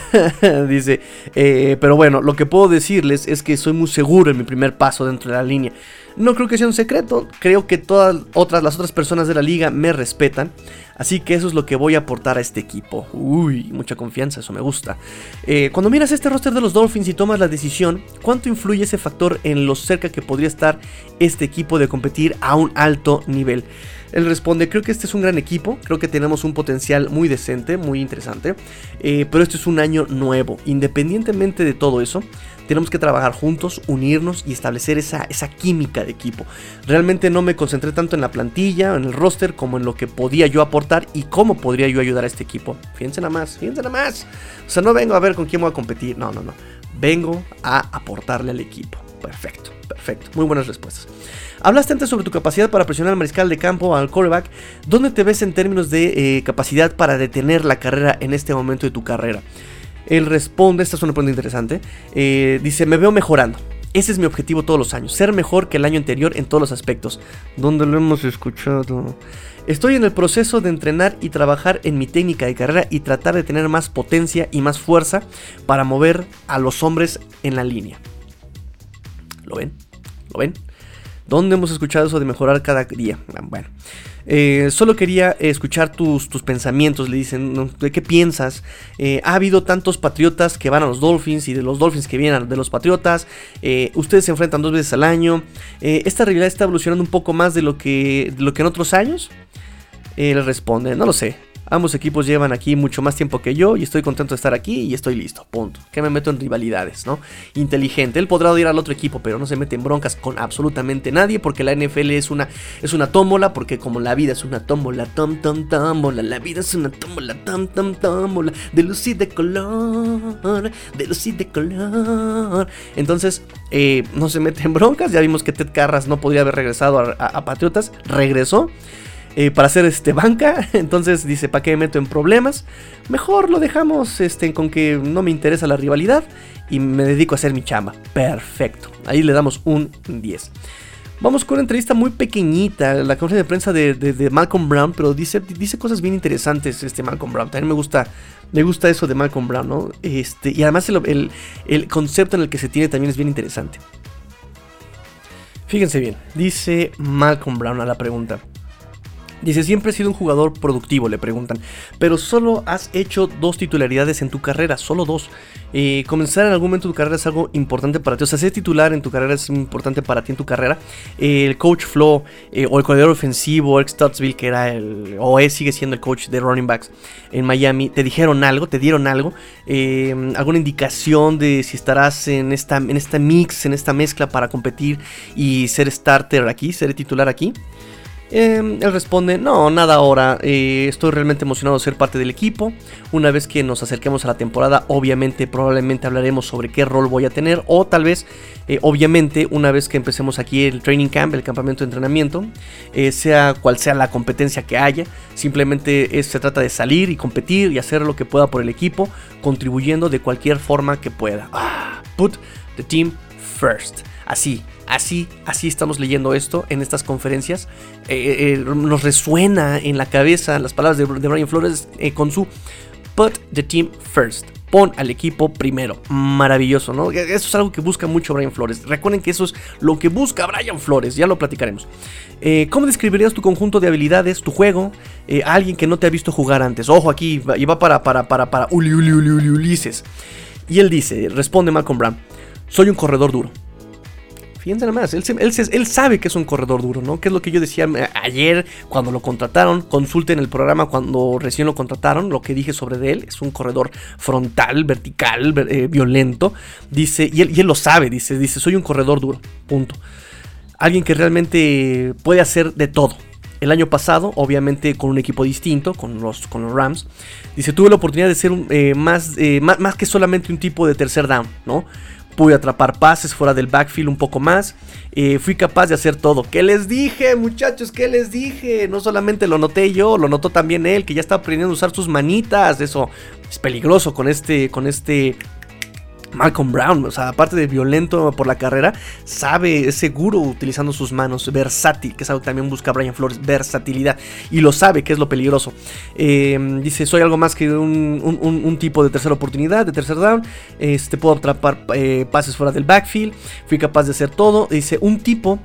dice, eh, pero bueno, lo que puedo decirles es que soy muy seguro en mi primer paso dentro de la línea. No creo que sea un secreto, creo que todas otras, las otras personas de la liga me respetan, así que eso es lo que voy a aportar a este equipo. Uy, mucha confianza, eso me gusta. Eh, cuando miras este roster de los Dolphins y tomas la decisión, ¿cuánto influye ese factor en lo cerca que podría estar este equipo de competir a un alto nivel? Él responde, creo que este es un gran equipo, creo que tenemos un potencial muy decente, muy interesante, eh, pero este es un año nuevo. Independientemente de todo eso, tenemos que trabajar juntos, unirnos y establecer esa, esa química de equipo. Realmente no me concentré tanto en la plantilla, en el roster, como en lo que podía yo aportar y cómo podría yo ayudar a este equipo. Fíjense nada más, fíjense nada más. O sea, no vengo a ver con quién voy a competir, no, no, no. Vengo a aportarle al equipo. Perfecto, perfecto. Muy buenas respuestas. Hablaste antes sobre tu capacidad para presionar al mariscal de campo, al quarterback. ¿Dónde te ves en términos de eh, capacidad para detener la carrera en este momento de tu carrera? Él responde, esta es una pregunta interesante, eh, dice, me veo mejorando. Ese es mi objetivo todos los años, ser mejor que el año anterior en todos los aspectos. ¿Dónde lo hemos escuchado? Estoy en el proceso de entrenar y trabajar en mi técnica de carrera y tratar de tener más potencia y más fuerza para mover a los hombres en la línea. ¿Lo ven? ¿Lo ven? ¿Dónde hemos escuchado eso de mejorar cada día? Bueno, eh, solo quería escuchar tus, tus, pensamientos, le dicen, ¿de qué piensas? Eh, ha habido tantos patriotas que van a los Dolphins y de los Dolphins que vienen de los patriotas. Eh, ustedes se enfrentan dos veces al año. ¿Esta realidad está evolucionando un poco más de lo que, de lo que en otros años? le responde, no lo sé. Ambos equipos llevan aquí mucho más tiempo que yo y estoy contento de estar aquí y estoy listo. Punto. Que me meto en rivalidades, ¿no? Inteligente. Él podrá ir al otro equipo, pero no se mete en broncas con absolutamente nadie porque la NFL es una, es una tómbola, porque como la vida es una tómbola, tom, tom, tómbola, la vida es una tómbola, tom, tom, tómbola, de luz y de color, de luz y de color. Entonces, eh, no se mete en broncas. Ya vimos que Ted Carras no podría haber regresado a Patriotas. Regresó. Eh, para hacer este banca. Entonces dice, ¿para qué me meto en problemas? Mejor lo dejamos este, con que no me interesa la rivalidad y me dedico a hacer mi chamba. Perfecto. Ahí le damos un 10. Vamos con una entrevista muy pequeñita, la conferencia de prensa de, Malcolm Brown, pero dice, dice cosas bien interesantes este Malcolm Brown. También me gusta, me gusta eso de Malcolm Brown, ¿no? Este, y además el, el concepto en el que se tiene también es bien interesante. Fíjense bien, dice Malcolm Brown a la pregunta. Dice, siempre he sido un jugador productivo, le preguntan, pero solo has hecho dos titularidades en tu carrera, solo dos. Eh, comenzar en algún momento tu carrera es algo importante para ti, o sea, ser titular en tu carrera es importante para ti en tu carrera. el coach Flo eh, o el corredor ofensivo, Eric Stuttsville, que era el, o es, sigue siendo el coach de running backs en Miami, te dijeron algo, te dieron algo, eh, alguna indicación de si estarás en esta, en esta mix, en esta mezcla para competir y ser starter aquí, ser titular aquí. Em, él responde, no, nada ahora, eh, estoy realmente emocionado de ser parte del equipo. Una vez que nos acerquemos a la temporada, obviamente, probablemente hablaremos sobre qué rol voy a tener. O tal vez, eh, obviamente, una vez que empecemos aquí el training camp, el campamento de entrenamiento, eh, sea cual sea la competencia que haya, simplemente se trata de salir y competir y hacer lo que pueda por el equipo, contribuyendo de cualquier forma que pueda. Ah, put the team first. Así, Así, así estamos leyendo esto en estas conferencias. Eh, eh, eh, nos resuena en la cabeza las palabras de, Brian Flores con su Put the team first. Pon al equipo primero. Maravilloso, ¿no? Eso es algo que busca mucho Brian Flores. Recuerden que eso es lo que busca Brian Flores. Ya lo platicaremos. ¿Cómo describirías tu conjunto de habilidades, tu juego, a alguien que no te ha visto jugar antes? Ojo, aquí y va para, para, para, para Uli, Uli, Uli, Ulises. Y él dice, responde Malcolm Brown, soy un corredor duro. Fíjense nada más, él, él, sabe que es un corredor duro, ¿no? Que es lo que yo decía eh, ayer cuando lo contrataron. Consulten el programa cuando recién lo contrataron, lo que dije sobre él. Es un corredor frontal, vertical, eh, violento. Dice, y él, lo sabe, dice, dice, soy un corredor duro, punto. Alguien que realmente puede hacer de todo. El año pasado, obviamente con un equipo distinto, con los, con los Rams, dice, tuve la oportunidad de ser eh, más, más, más que solamente un tipo de tercer down, ¿no? Pude atrapar pases fuera del backfield un poco más. Eh, fui capaz de hacer todo. ¿Qué les dije, muchachos? ¿Qué les dije? No solamente lo noté yo, lo notó también él, que ya está aprendiendo a usar sus manitas. Eso es peligroso con este, con este Malcolm Brown, o sea, aparte de violento por la carrera, sabe, es seguro utilizando sus manos, versátil, que es algo que también busca Brian Flores, versatilidad, y lo sabe, que es lo peligroso. Em, dice, soy algo más que un, tipo de tercera oportunidad, de tercer down, este, puedo atrapar eh, pases fuera del backfield, fui capaz de hacer todo, dice, un tipo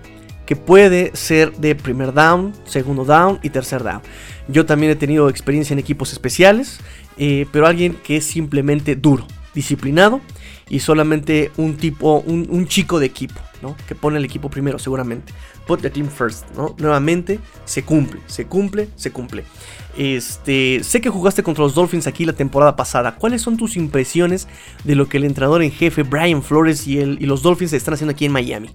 que puede ser de primer down, segundo down y tercer down. Yo también he tenido experiencia en equipos especiales, eh, pero alguien que es simplemente duro, disciplinado y solamente un tipo, un, chico de equipo, ¿no? Que pone el equipo primero, seguramente. Put the team first, ¿no? Nuevamente, se cumple, se cumple, se cumple. Este, sé que jugaste contra los Dolphins aquí la temporada pasada. ¿Cuáles son tus impresiones de lo que el entrenador en jefe, Brian Flores, y, y los Dolphins están haciendo aquí en Miami?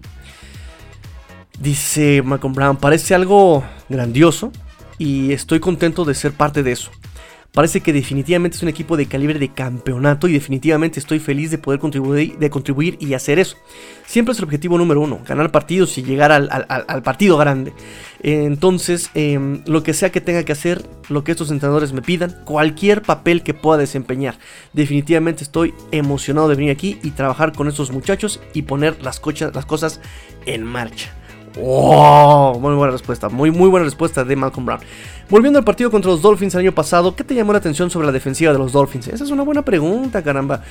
Dice Malcolm Brown, parece algo grandioso y estoy contento de ser parte de eso. Parece que definitivamente es un equipo de calibre de campeonato y definitivamente estoy feliz de poder contribuir, y hacer eso. Siempre es el objetivo número uno, ganar partidos y llegar al, partido grande. Entonces, em, lo que sea que tenga que hacer, lo que estos entrenadores me pidan, cualquier papel que pueda desempeñar. Definitivamente estoy emocionado de venir aquí y trabajar con estos muchachos y poner las cosas en marcha. ¡Oh! Muy buena respuesta, muy, muy buena respuesta de Malcolm Brown. Volviendo al partido contra los Dolphins el año pasado, ¿qué te llamó la atención sobre la defensiva de los Dolphins? Esa es una buena pregunta, caramba.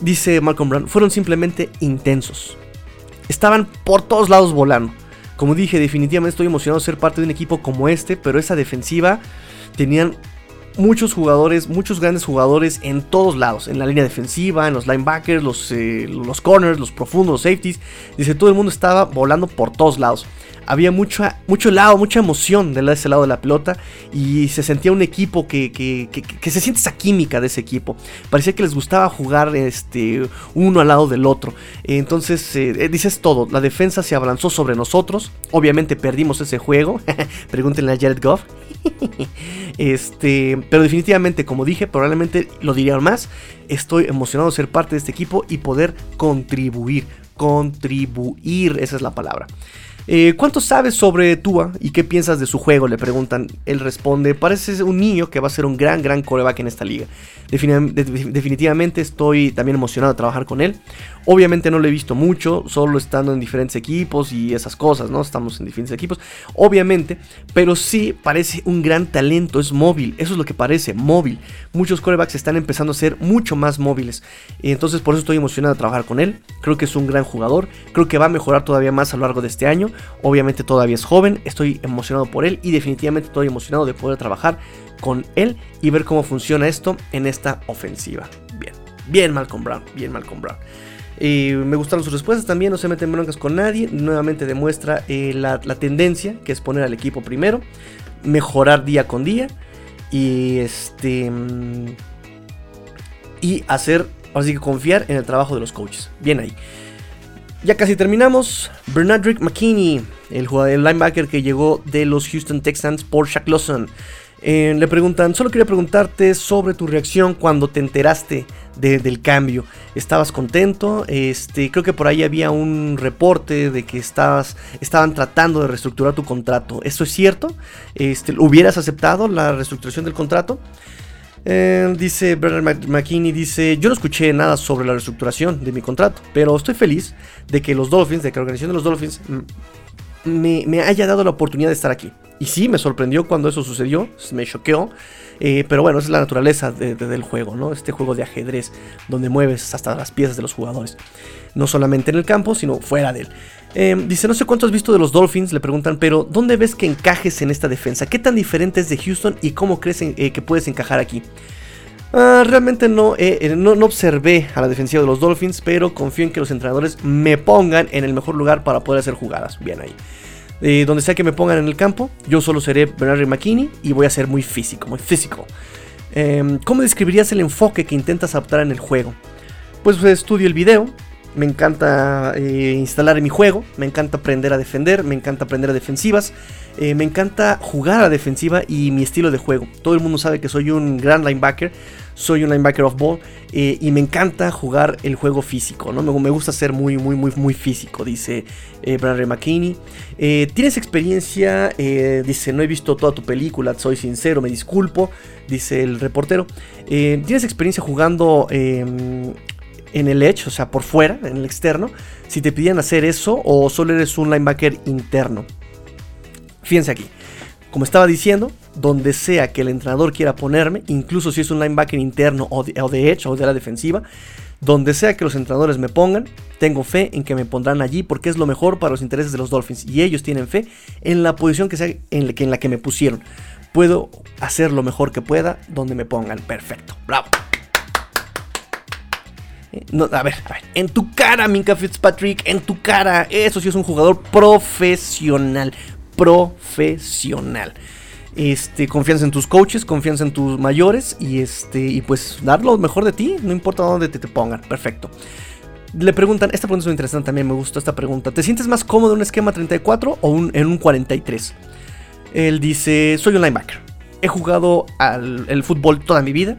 Dice Malcolm Brown, fueron simplemente intensos. Estaban por todos lados volando. Como dije, definitivamente estoy emocionado de ser parte de un equipo como este, pero esa defensiva tenían muchos jugadores, muchos grandes jugadores en todos lados, en la línea defensiva, en los linebackers, los, eh, los corners, los profundos, los safeties. Dice, todo el mundo estaba volando por todos lados. Había mucho, mucho lado, mucha emoción de ese lado de la pelota y se sentía un equipo que, que, se siente esa química de ese equipo. Parecía que les gustaba jugar este, uno al lado del otro. Entonces, eh, dices todo, la defensa se abalanzó sobre nosotros, obviamente perdimos ese juego, pregúntenle a Jared Goff. este, pero definitivamente, como dije, probablemente lo diría más, estoy emocionado de ser parte de este equipo y poder contribuir, contribuir, esa es la palabra. Eh, ¿Cuánto sabes sobre Tua y qué piensas de su juego? Le preguntan. Él responde, parece un niño que va a ser un gran, gran coreback en esta liga. definitivamente estoy también emocionado de trabajar con él. Obviamente no lo he visto mucho, solo estando en diferentes equipos y esas cosas, ¿no? Estamos en diferentes equipos, obviamente, pero sí parece un gran talento, es móvil, eso es lo que parece, móvil. Muchos corebacks están empezando a ser mucho más móviles, entonces por eso estoy emocionado de trabajar con él. Creo que es un gran jugador, creo que va a mejorar todavía más a lo largo de este año. Obviamente todavía es joven, estoy emocionado por él y definitivamente estoy emocionado de poder trabajar con él y ver cómo funciona esto en esta ofensiva. Bien, bien Malcolm Brown, bien Malcolm Brown. Me gustaron sus respuestas también, no se meten broncas con nadie. Nuevamente demuestra eh, la, tendencia, que es poner al equipo primero, mejorar día con día y este y hacer, así que confiar en el trabajo de los coaches. Bien ahí. Ya casi terminamos. Bernardrick McKinney, el jugador, el linebacker que llegó de los Houston Texans por Shaq Lawson. Eh, le preguntan, solo quería preguntarte sobre tu reacción cuando te enteraste del cambio. ¿Estabas contento? Este, creo que por ahí había un reporte de que estabas, estaban tratando de reestructurar tu contrato. ¿Eso es cierto? Este, ¿Hubieras aceptado la reestructuración del contrato? Eh, dice Bernard McKinney, dice, yo no escuché nada sobre la reestructuración de mi contrato, pero estoy feliz de que los Dolphins, de que la organización de los Dolphins me, me haya dado la oportunidad de estar aquí. Y sí, me sorprendió cuando eso sucedió, me choqueó. Eh, pero bueno, esa es la naturaleza del juego, ¿no? Este juego de ajedrez donde mueves hasta las piezas de los jugadores. No solamente en el campo, sino fuera de él. Em, dice, no sé cuánto has visto de los Dolphins, le preguntan, pero ¿dónde ves que encajes en esta defensa? ¿Qué tan diferente es de Houston y cómo crees eh, que puedes encajar aquí? Ah, realmente no, eh, no, no, observé a la defensiva de los Dolphins, pero confío en que los entrenadores me pongan en el mejor lugar para poder hacer jugadas. Bien ahí. Eh, donde sea que me pongan en el campo, yo solo seré Bernard McKinney y voy a ser muy físico, muy físico. Em, ¿Cómo describirías el enfoque que intentas adoptar en el juego? Pues, pues estudio el video, me encanta eh, instalar mi juego, me encanta aprender a defender, me encanta aprender a defensivas, eh, me encanta jugar a defensiva y mi estilo de juego. Todo el mundo sabe que soy un gran linebacker, soy un linebacker of ball eh, y me encanta jugar el juego físico, ¿no? Me, gusta ser muy, muy, muy, físico, dice eh, Brandon McKinney. Eh, ¿Tienes experiencia? dice, no he visto toda tu película, soy sincero, me disculpo, dice el reportero. ¿Tienes experiencia jugando em, en el edge, o sea, por fuera, en el externo? Si te pidieran hacer eso o solo eres un linebacker interno. Fíjense aquí. Como estaba diciendo, donde sea que el entrenador quiera ponerme, incluso si es un linebacker interno o de, edge o de la defensiva, donde sea que los entrenadores me pongan, tengo fe en que me pondrán allí porque es lo mejor para los intereses de los Dolphins y ellos tienen fe en la posición que sea en la que, me pusieron. Puedo hacer lo mejor que pueda donde me pongan. Perfecto. Bravo. Eh, a, ver, a ver, en tu cara, Minka Fitzpatrick, en tu cara. Eso sí es un jugador profesional profesional. Este, confianza en tus coaches, confianza en tus mayores y este y pues dar lo mejor de ti, no importa dónde te, te pongan. Perfecto. Le preguntan, esta pregunta es muy interesante también, me gustó esta pregunta. ¿Te sientes más cómodo en un esquema 34 o en un 43? Él dice, soy un linebacker. He jugado al el fútbol toda mi vida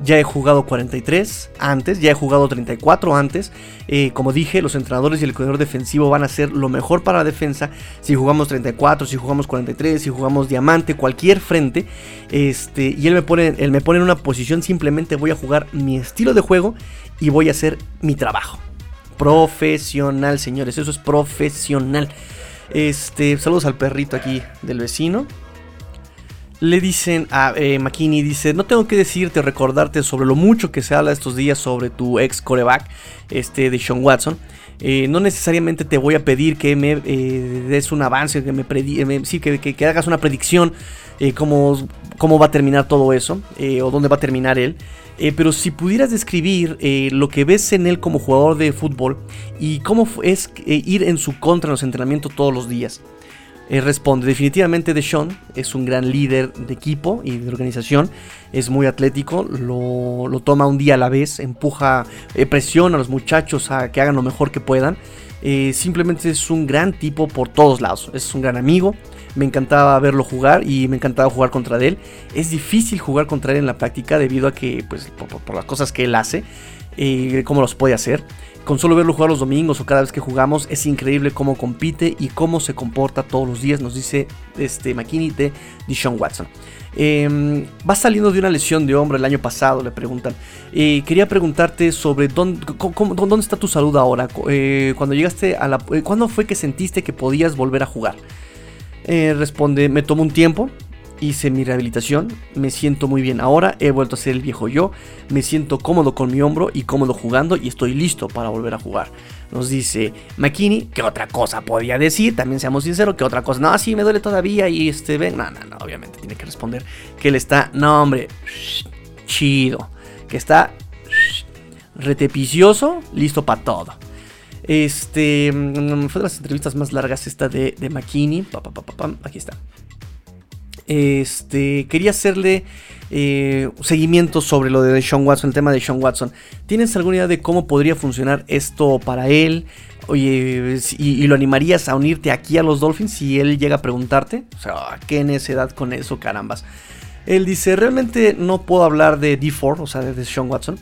ya he jugado 43 antes, ya he jugado 34 antes. Eh, como dije, los entrenadores y el corredor defensivo van a hacer lo mejor para la defensa. Si jugamos 34, si jugamos 43, si jugamos diamante, cualquier frente. Este, y él me, pone, él me pone en una posición, simplemente voy a jugar mi estilo de juego y voy a hacer mi trabajo. Profesional, señores, eso es profesional. Este, saludos al perrito aquí del vecino le dicen a eh, McKinney, dice, no tengo que decirte o recordarte sobre lo mucho que se habla estos días sobre tu ex coreback, este de Sean Watson. Eh, no necesariamente te voy a pedir que me eh, des un avance, que me, sí, que, hagas una predicción cómo, cómo, va a terminar todo eso, o dónde va a terminar él. pero si pudieras describir lo que ves en él como jugador de fútbol y cómo es ir en su contra en los entrenamientos todos los días. Eh, responde, definitivamente Deshaun es un gran líder de equipo y de organización, es muy atlético, lo, toma un día a la vez, empuja, eh, presiona a los muchachos a que hagan lo mejor que puedan. Eh, simplemente es un gran tipo por todos lados, es un gran amigo, me encantaba verlo jugar y me encantaba jugar contra él. Es difícil jugar contra él en la práctica debido a que, pues, por, las cosas que él hace, y cómo los puede hacer. Con solo verlo jugar los domingos o cada vez que jugamos es increíble cómo compite y cómo se comporta todos los días, nos dice este McKinney de Deshaun Watson. Eh, va saliendo de una lesión de hombro el año pasado, le preguntan. Eh, quería preguntarte sobre dónde, dónde, está tu salud ahora. Eh, cuando llegaste a la, eh, ¿Cuándo fue que sentiste que podías volver a jugar? responde, me tomó un tiempo, hice mi rehabilitación, me siento muy bien ahora, he vuelto a ser el viejo yo, me siento cómodo con mi hombro y cómodo jugando y estoy listo para volver a jugar. Nos dice McKinney, ¿qué otra cosa podía decir? También seamos sinceros, ¿qué otra cosa? No, sí, me duele todavía y este, ven, no, no, no, obviamente tiene que responder que él está, no, hombre, chido, que está retepicioso, listo para todo. Este mm, fue de las entrevistas más largas esta de, de McKinney. aquí está. Este, quería hacerle eh, seguimiento sobre lo de Sean Watson, el tema de Sean Watson. ¿Tienes alguna idea de cómo podría funcionar esto para él? Oye, y, lo animarías a unirte aquí a los Dolphins si él llega a preguntarte? O sea, ¿qué necedad con eso, carambas? Él dice, realmente no puedo hablar de D4, o sea, de Sean Watson.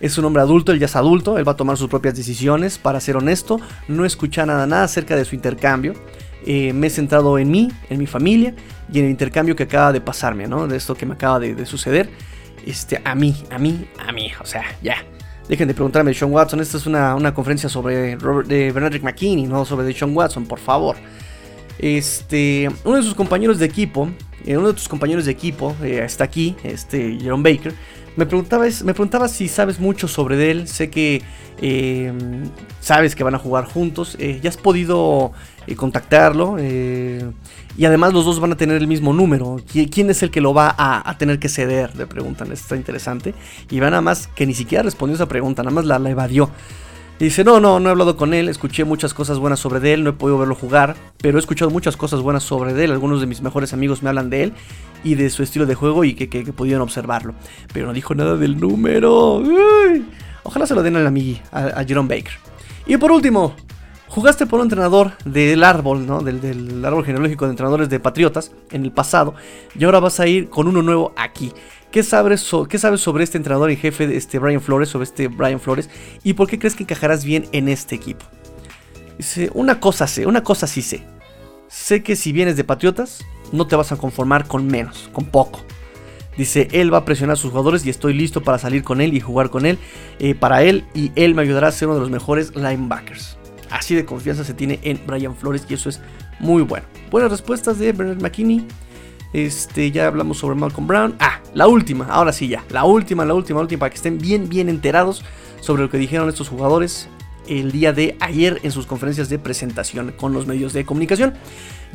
Es un hombre adulto, él ya es adulto, él va a tomar sus propias decisiones. Para ser honesto, no escucha nada, nada acerca de su intercambio. Eh, me he centrado en mí, en mi familia y en el intercambio que acaba de pasarme, ¿no? De esto que me acaba de, suceder. Este, a mí, a mí, a mí, o sea, ya. Dejen de preguntarme de Sean Watson. Esta es una, conferencia sobre Robert, de Bernard McKinney, no sobre de Sean Watson, por favor. Este, uno de sus compañeros de equipo, eh, uno de tus compañeros de equipo eh, está aquí, este, Jerome Baker. Me preguntaba, me preguntaba si sabes mucho sobre él. Sé que eh, sabes que van a jugar juntos. ya has podido contactarlo. y además los dos van a tener el mismo número. ¿Quién es el que lo va a, tener que ceder? Le preguntan. Está interesante. Y va nada más que ni siquiera respondió esa pregunta. Nada más la, evadió. Dice, no, no, no he hablado con él, escuché muchas cosas buenas sobre él, no he podido verlo jugar, pero he escuchado muchas cosas buenas sobre él, algunos de mis mejores amigos me hablan de él y de su estilo de juego y que, que, pudieron observarlo. Pero no dijo nada del número. Ojalá se lo den al amigui, a, Jerome Baker. Y por último, jugaste por un entrenador del árbol, ¿no? Del, árbol genealógico de entrenadores de Patriotas en el pasado. Y ahora vas a ir con uno nuevo aquí. ¿Qué sabes, sobre este entrenador en jefe, de este Brian Flores, sobre este Brian Flores? ¿Y por qué crees que encajarás bien en este equipo? Dice, una cosa sé, una cosa sí sé. Sé que si vienes de Patriotas, no te vas a conformar con menos, con poco. Dice, él va a presionar a sus jugadores y estoy listo para salir con él y jugar con él, eh, para él, y él me ayudará a ser uno de los mejores linebackers. Así de confianza se tiene en Brian Flores y eso es muy bueno. Buenas respuestas de Bernard McKinney. Este, ya hablamos sobre Malcolm Brown. Ah, la última, ahora sí ya. La última, la última, la última, para que estén bien, bien enterados sobre lo que dijeron estos jugadores el día de ayer en sus conferencias de presentación con los medios de comunicación.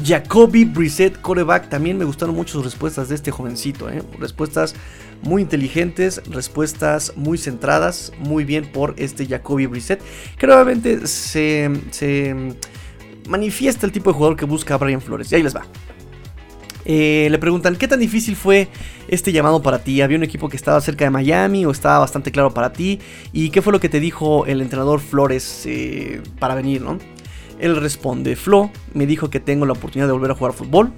Jacoby Brissett, coreback, también me gustaron mucho sus respuestas de este jovencito. ¿eh? Respuestas muy inteligentes, respuestas muy centradas, muy bien por este Jacoby Brissett, que nuevamente se, se manifiesta el tipo de jugador que busca a Brian Flores. Y ahí les va. Eh, le preguntan, ¿qué tan difícil fue este llamado para ti? ¿Había un equipo que estaba cerca de Miami o estaba bastante claro para ti? ¿Y qué fue lo que te dijo el entrenador Flores eh, para venir, no? Él responde, Flo me dijo que tengo la oportunidad de volver a jugar fútbol,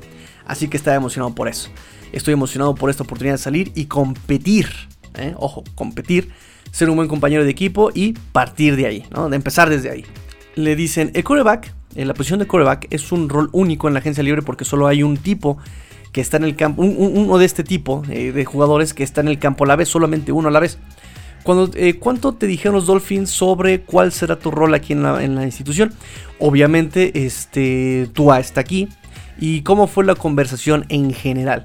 así que estaba emocionado por eso. Estoy emocionado por esta oportunidad de salir y competir, ¿eh? ojo, competir, ser un buen compañero de equipo y partir de ahí, ¿no? De empezar desde ahí. Le dicen, el quarterback en la posición de coreback es un rol único en la agencia libre porque solo hay un tipo que está en el campo, uno de este tipo eh, de jugadores que está en el campo a la vez, solamente uno a la vez. Cuando, eh, ¿Cuánto te dijeron los Dolphins sobre cuál será tu rol aquí en la, institución? Obviamente, este, Tua está aquí. ¿Y cómo fue la conversación en general?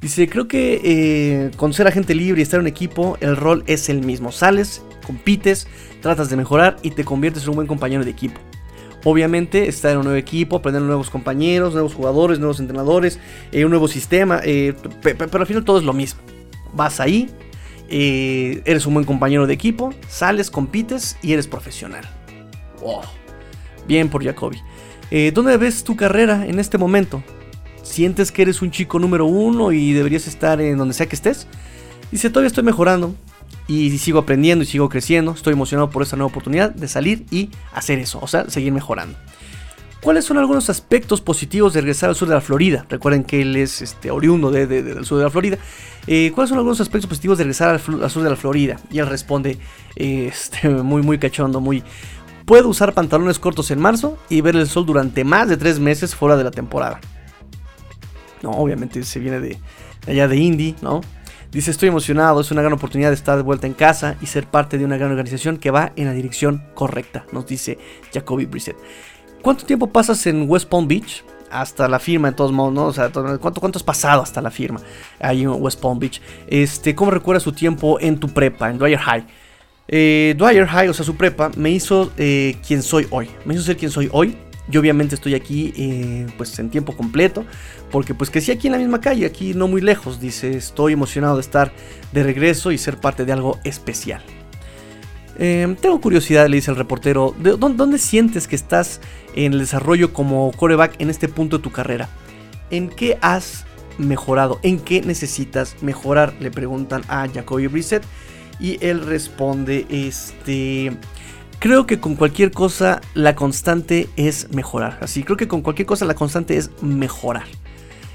Dice, creo que eh, con ser agente libre y estar en un equipo, el rol es el mismo. Sales, compites, tratas de mejorar y te conviertes en un buen compañero de equipo. Obviamente estar en un nuevo equipo, aprender nuevos compañeros, nuevos jugadores, nuevos entrenadores, eh, un nuevo sistema, eh, pero al final todo es lo mismo. Vas ahí, eres un buen compañero de equipo, sales, compites y eres profesional. Oh, bien por Jacoby. Eh, ¿Dónde ves tu carrera en este momento? ¿Sientes que eres un chico número uno y deberías estar en donde sea que estés? Dice, todavía estoy mejorando y sigo aprendiendo y sigo creciendo. Estoy emocionado por esta nueva oportunidad de salir y hacer eso, o sea, seguir mejorando. ¿Cuáles son algunos aspectos positivos de regresar al sur de la Florida? Recuerden que él es este, oriundo del sur de la Florida. Eh, ¿Cuáles son algunos aspectos positivos de regresar al, sur de la Florida? Y él responde este, muy, muy cachondo, muy... Puedo usar pantalones cortos en marzo y ver el sol durante más de tres meses fuera de la temporada. No, obviamente se viene de, de allá de Indy, ¿no? Dice, estoy emocionado, es una gran oportunidad de estar de vuelta en casa y ser parte de una gran organización que va en la dirección correcta, nos dice Jacoby Brissett. ¿Cuánto tiempo pasas en West Palm Beach? Hasta la firma, de todos modos, ¿no? O sea, ¿cuánto, ¿cuánto has pasado hasta la firma ahí en West Palm Beach? Este, ¿Cómo recuerdas su tiempo en tu prepa, en Dwyer High? Eh, Dwyer High, o sea, su prepa, me hizo eh, quien soy hoy. Me hizo ser quien soy hoy. Yo obviamente estoy aquí eh, pues en tiempo completo, porque pues sí aquí en la misma calle, aquí no muy lejos, dice, estoy emocionado de estar de regreso y ser parte de algo especial. Em, tengo curiosidad, le dice el reportero, dónde, sientes que estás en el desarrollo como coreback en este punto de tu carrera? ¿En qué has mejorado? ¿En qué necesitas mejorar? Le preguntan a Jacoby Brissett y él responde, este, creo que con cualquier cosa la constante es mejorar. Así, creo que con cualquier cosa la constante es mejorar.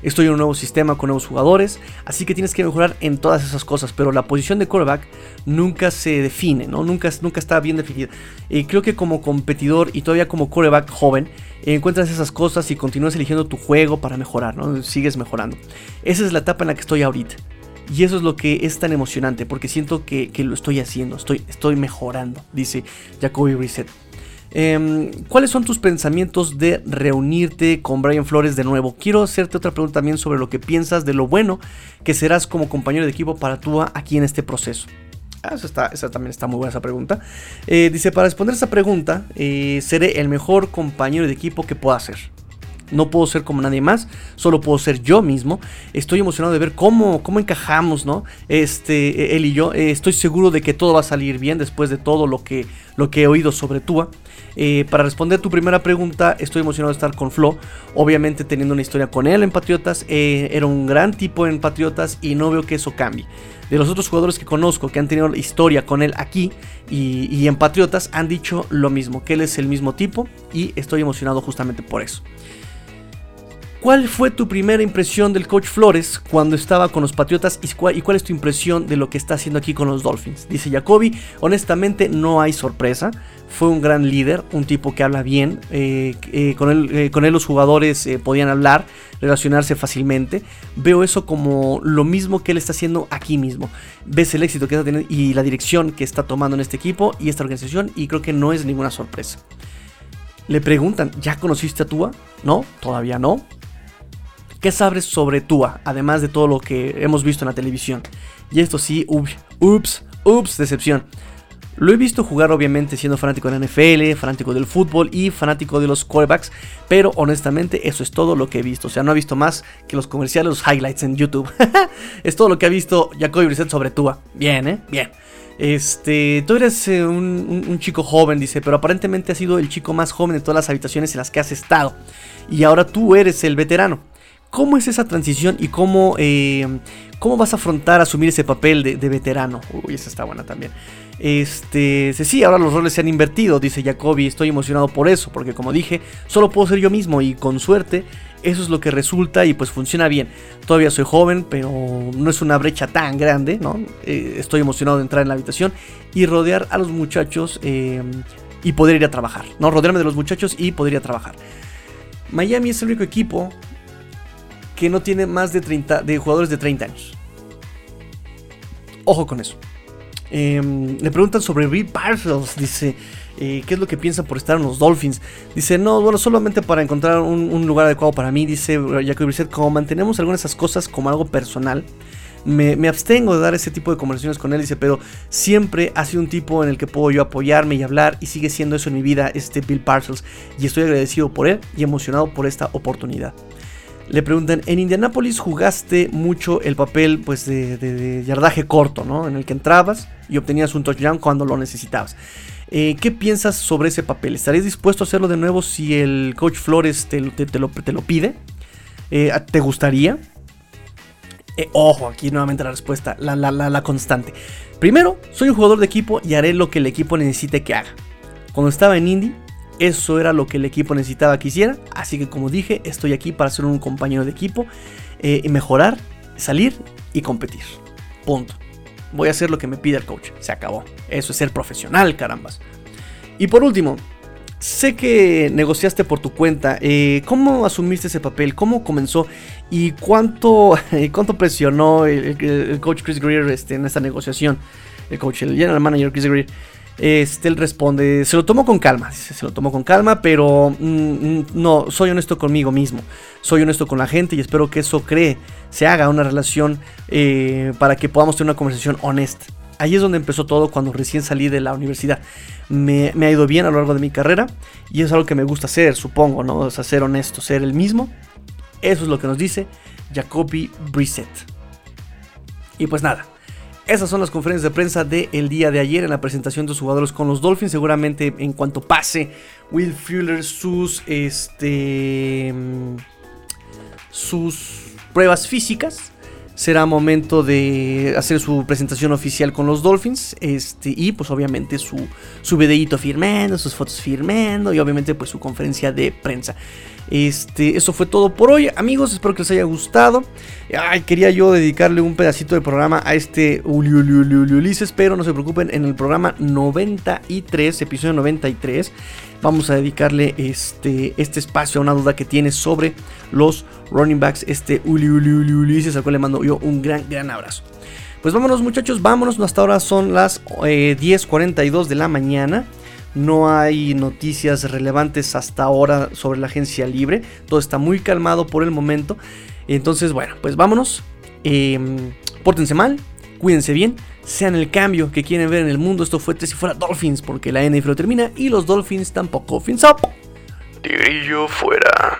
Estoy en un nuevo sistema con nuevos jugadores, así que tienes que mejorar en todas esas cosas, pero la posición de quarterback nunca se define, ¿no? Nunca, nunca está bien definida. Y creo que como competidor y todavía como quarterback joven, encuentras esas cosas y continúas eligiendo tu juego para mejorar, ¿no? Sigues mejorando. Esa es la etapa en la que estoy ahorita. Y eso es lo que es tan emocionante, porque siento que, lo estoy haciendo, estoy, estoy mejorando, dice Jacoby Reset. Em, ¿Cuáles son tus pensamientos de reunirte con Brian Flores de nuevo? Quiero hacerte otra pregunta también sobre lo que piensas de lo bueno que serás como compañero de equipo para tú aquí en este proceso. Ah, esa también está muy buena esa pregunta. Eh, dice, para responder esa pregunta, eh, seré el mejor compañero de equipo que pueda ser. No puedo ser como nadie más, solo puedo ser yo mismo. Estoy emocionado de ver cómo, cómo encajamos, ¿no? Este, él y yo. Eh, estoy seguro de que todo va a salir bien después de todo lo que, lo que he oído sobre Tua. Eh, para responder tu primera pregunta, estoy emocionado de estar con Flo. Obviamente teniendo una historia con él en Patriotas. Eh, era un gran tipo en Patriotas y no veo que eso cambie. De los otros jugadores que conozco que han tenido historia con él aquí y, y en Patriotas han dicho lo mismo, que él es el mismo tipo y estoy emocionado justamente por eso. ¿Cuál fue tu primera impresión del coach Flores cuando estaba con los Patriotas y cuál, es tu impresión de lo que está haciendo aquí con los Dolphins? Dice Jacoby, honestamente no hay sorpresa, fue un gran líder, un tipo que habla bien, eh, eh, con, él, eh, con, él, los jugadores podían hablar, relacionarse fácilmente, veo eso como lo mismo que él está haciendo aquí mismo, ves el éxito que está teniendo y la dirección que está tomando en este equipo y esta organización y creo que no es ninguna sorpresa. Le preguntan, ¿ya conociste a Tua? No, todavía no. ¿Qué sabes sobre Tua? Además de todo lo que hemos visto en la televisión. Y esto sí, ups, ups, decepción. Lo he visto jugar obviamente siendo fanático de la NFL, fanático del fútbol y fanático de los quarterbacks, pero honestamente eso es todo lo que he visto. O sea, no he visto más que los comerciales, los highlights en YouTube. es todo lo que ha visto Jacoby Brissett sobre Tua. Bien, ¿eh? Bien. Este, tú eres eh, un, un, chico joven, dice, pero aparentemente has sido el chico más joven de todas las habitaciones en las que has estado. Y ahora tú eres el veterano. ¿Cómo es esa transición y cómo, eh, cómo vas a afrontar asumir ese papel de, veterano? Uy, esa está buena también. Este, sí, ahora los roles se han invertido, dice Jacoby, estoy emocionado por eso, porque como dije, solo puedo ser yo mismo y con suerte eso es lo que resulta y pues funciona bien. Todavía soy joven, pero no es una brecha tan grande, ¿no? Eh, estoy emocionado de entrar en la habitación y rodear a los muchachos eh, y poder ir a trabajar, ¿no? Rodearme de los muchachos y poder ir a trabajar. Miami es el único equipo que no tiene más de 30 de jugadores de 30 años. Ojo con eso. Em, le preguntan sobre Reed Parcells. Dice, eh, ¿qué es lo que piensan por estar en los Dolphins? Dice, no, bueno, solamente para encontrar un, lugar adecuado para mí. Dice Jacob Brissett, como mantenemos algunas de esas cosas como algo personal. Me, me, abstengo de dar ese tipo de conversaciones con él, dice, pero siempre ha sido un tipo en el que puedo yo apoyarme y hablar y sigue siendo eso en mi vida, este Bill Parcells, y estoy agradecido por él y emocionado por esta oportunidad. Le preguntan, en Indianapolis jugaste mucho el papel pues de, yardaje corto, ¿no? En el que entrabas y obtenías un touchdown cuando lo necesitabas. Eh, ¿Qué piensas sobre ese papel? ¿Estarías dispuesto a hacerlo de nuevo si el coach Flores te, lo, pide? Eh, ¿Te gustaría? Eh, ojo, aquí nuevamente la respuesta, la, la, la, constante. Primero, soy un jugador de equipo y haré lo que el equipo necesite que haga. Cuando estaba en Indy, eso era lo que el equipo necesitaba que hiciera. Así que como dije, estoy aquí para ser un compañero de equipo y mejorar, salir y competir. Punto. Voy a hacer lo que me pide el coach. Se acabó. Eso es ser profesional, carambas. Y por último, sé que negociaste por tu cuenta. Eh, ¿Cómo asumiste ese papel? ¿Cómo comenzó? ¿Y cuánto, cuánto presionó el, coach Chris Greer este, en esta negociación? El coach, el general manager Chris Greer. Este, él responde, se lo tomó con calma, se lo tomó con calma, pero mm, mm, no, soy honesto conmigo mismo, soy honesto con la gente y espero que eso cree, se haga una relación eh, para que podamos tener una conversación honesta. Ahí es donde empezó todo cuando recién salí de la universidad. Me, ha ido bien a lo largo de mi carrera y es algo que me gusta hacer, supongo, ¿no? O sea, ser honesto, ser el mismo. Eso es lo que nos dice Jacoby Brissett. Y pues nada, esas son las conferencias de prensa del día de ayer en la presentación de los jugadores con los Dolphins. Seguramente en cuanto pase Will Fuller sus este sus pruebas físicas será momento de hacer su presentación oficial con los Dolphins. Este, y pues obviamente su, su videíto firmando, sus fotos firmando y obviamente pues su conferencia de prensa. Este, eso fue todo por hoy, amigos. Espero que les haya gustado. Ay, quería yo dedicarle un pedacito de programa a este Ulises, pero no se preocupen, en el programa 93, episodio 93, vamos a dedicarle este, este espacio a una duda que tiene sobre los running backs. Este Ulises, al cual le mando yo un gran, gran abrazo. Pues vámonos muchachos, vámonos, hasta ahora son las 10.42 eh, de la mañana. No hay noticias relevantes hasta ahora sobre la agencia libre. Todo está muy calmado por el momento. Entonces, bueno, pues vámonos. Em, pórtense mal, cuídense bien, sean el cambio que quieren ver en el mundo. Esto fue Tres y Fuera Dolphins, porque la NFL termina y los Dolphins tampoco. Fins up.
Tigrillo fuera.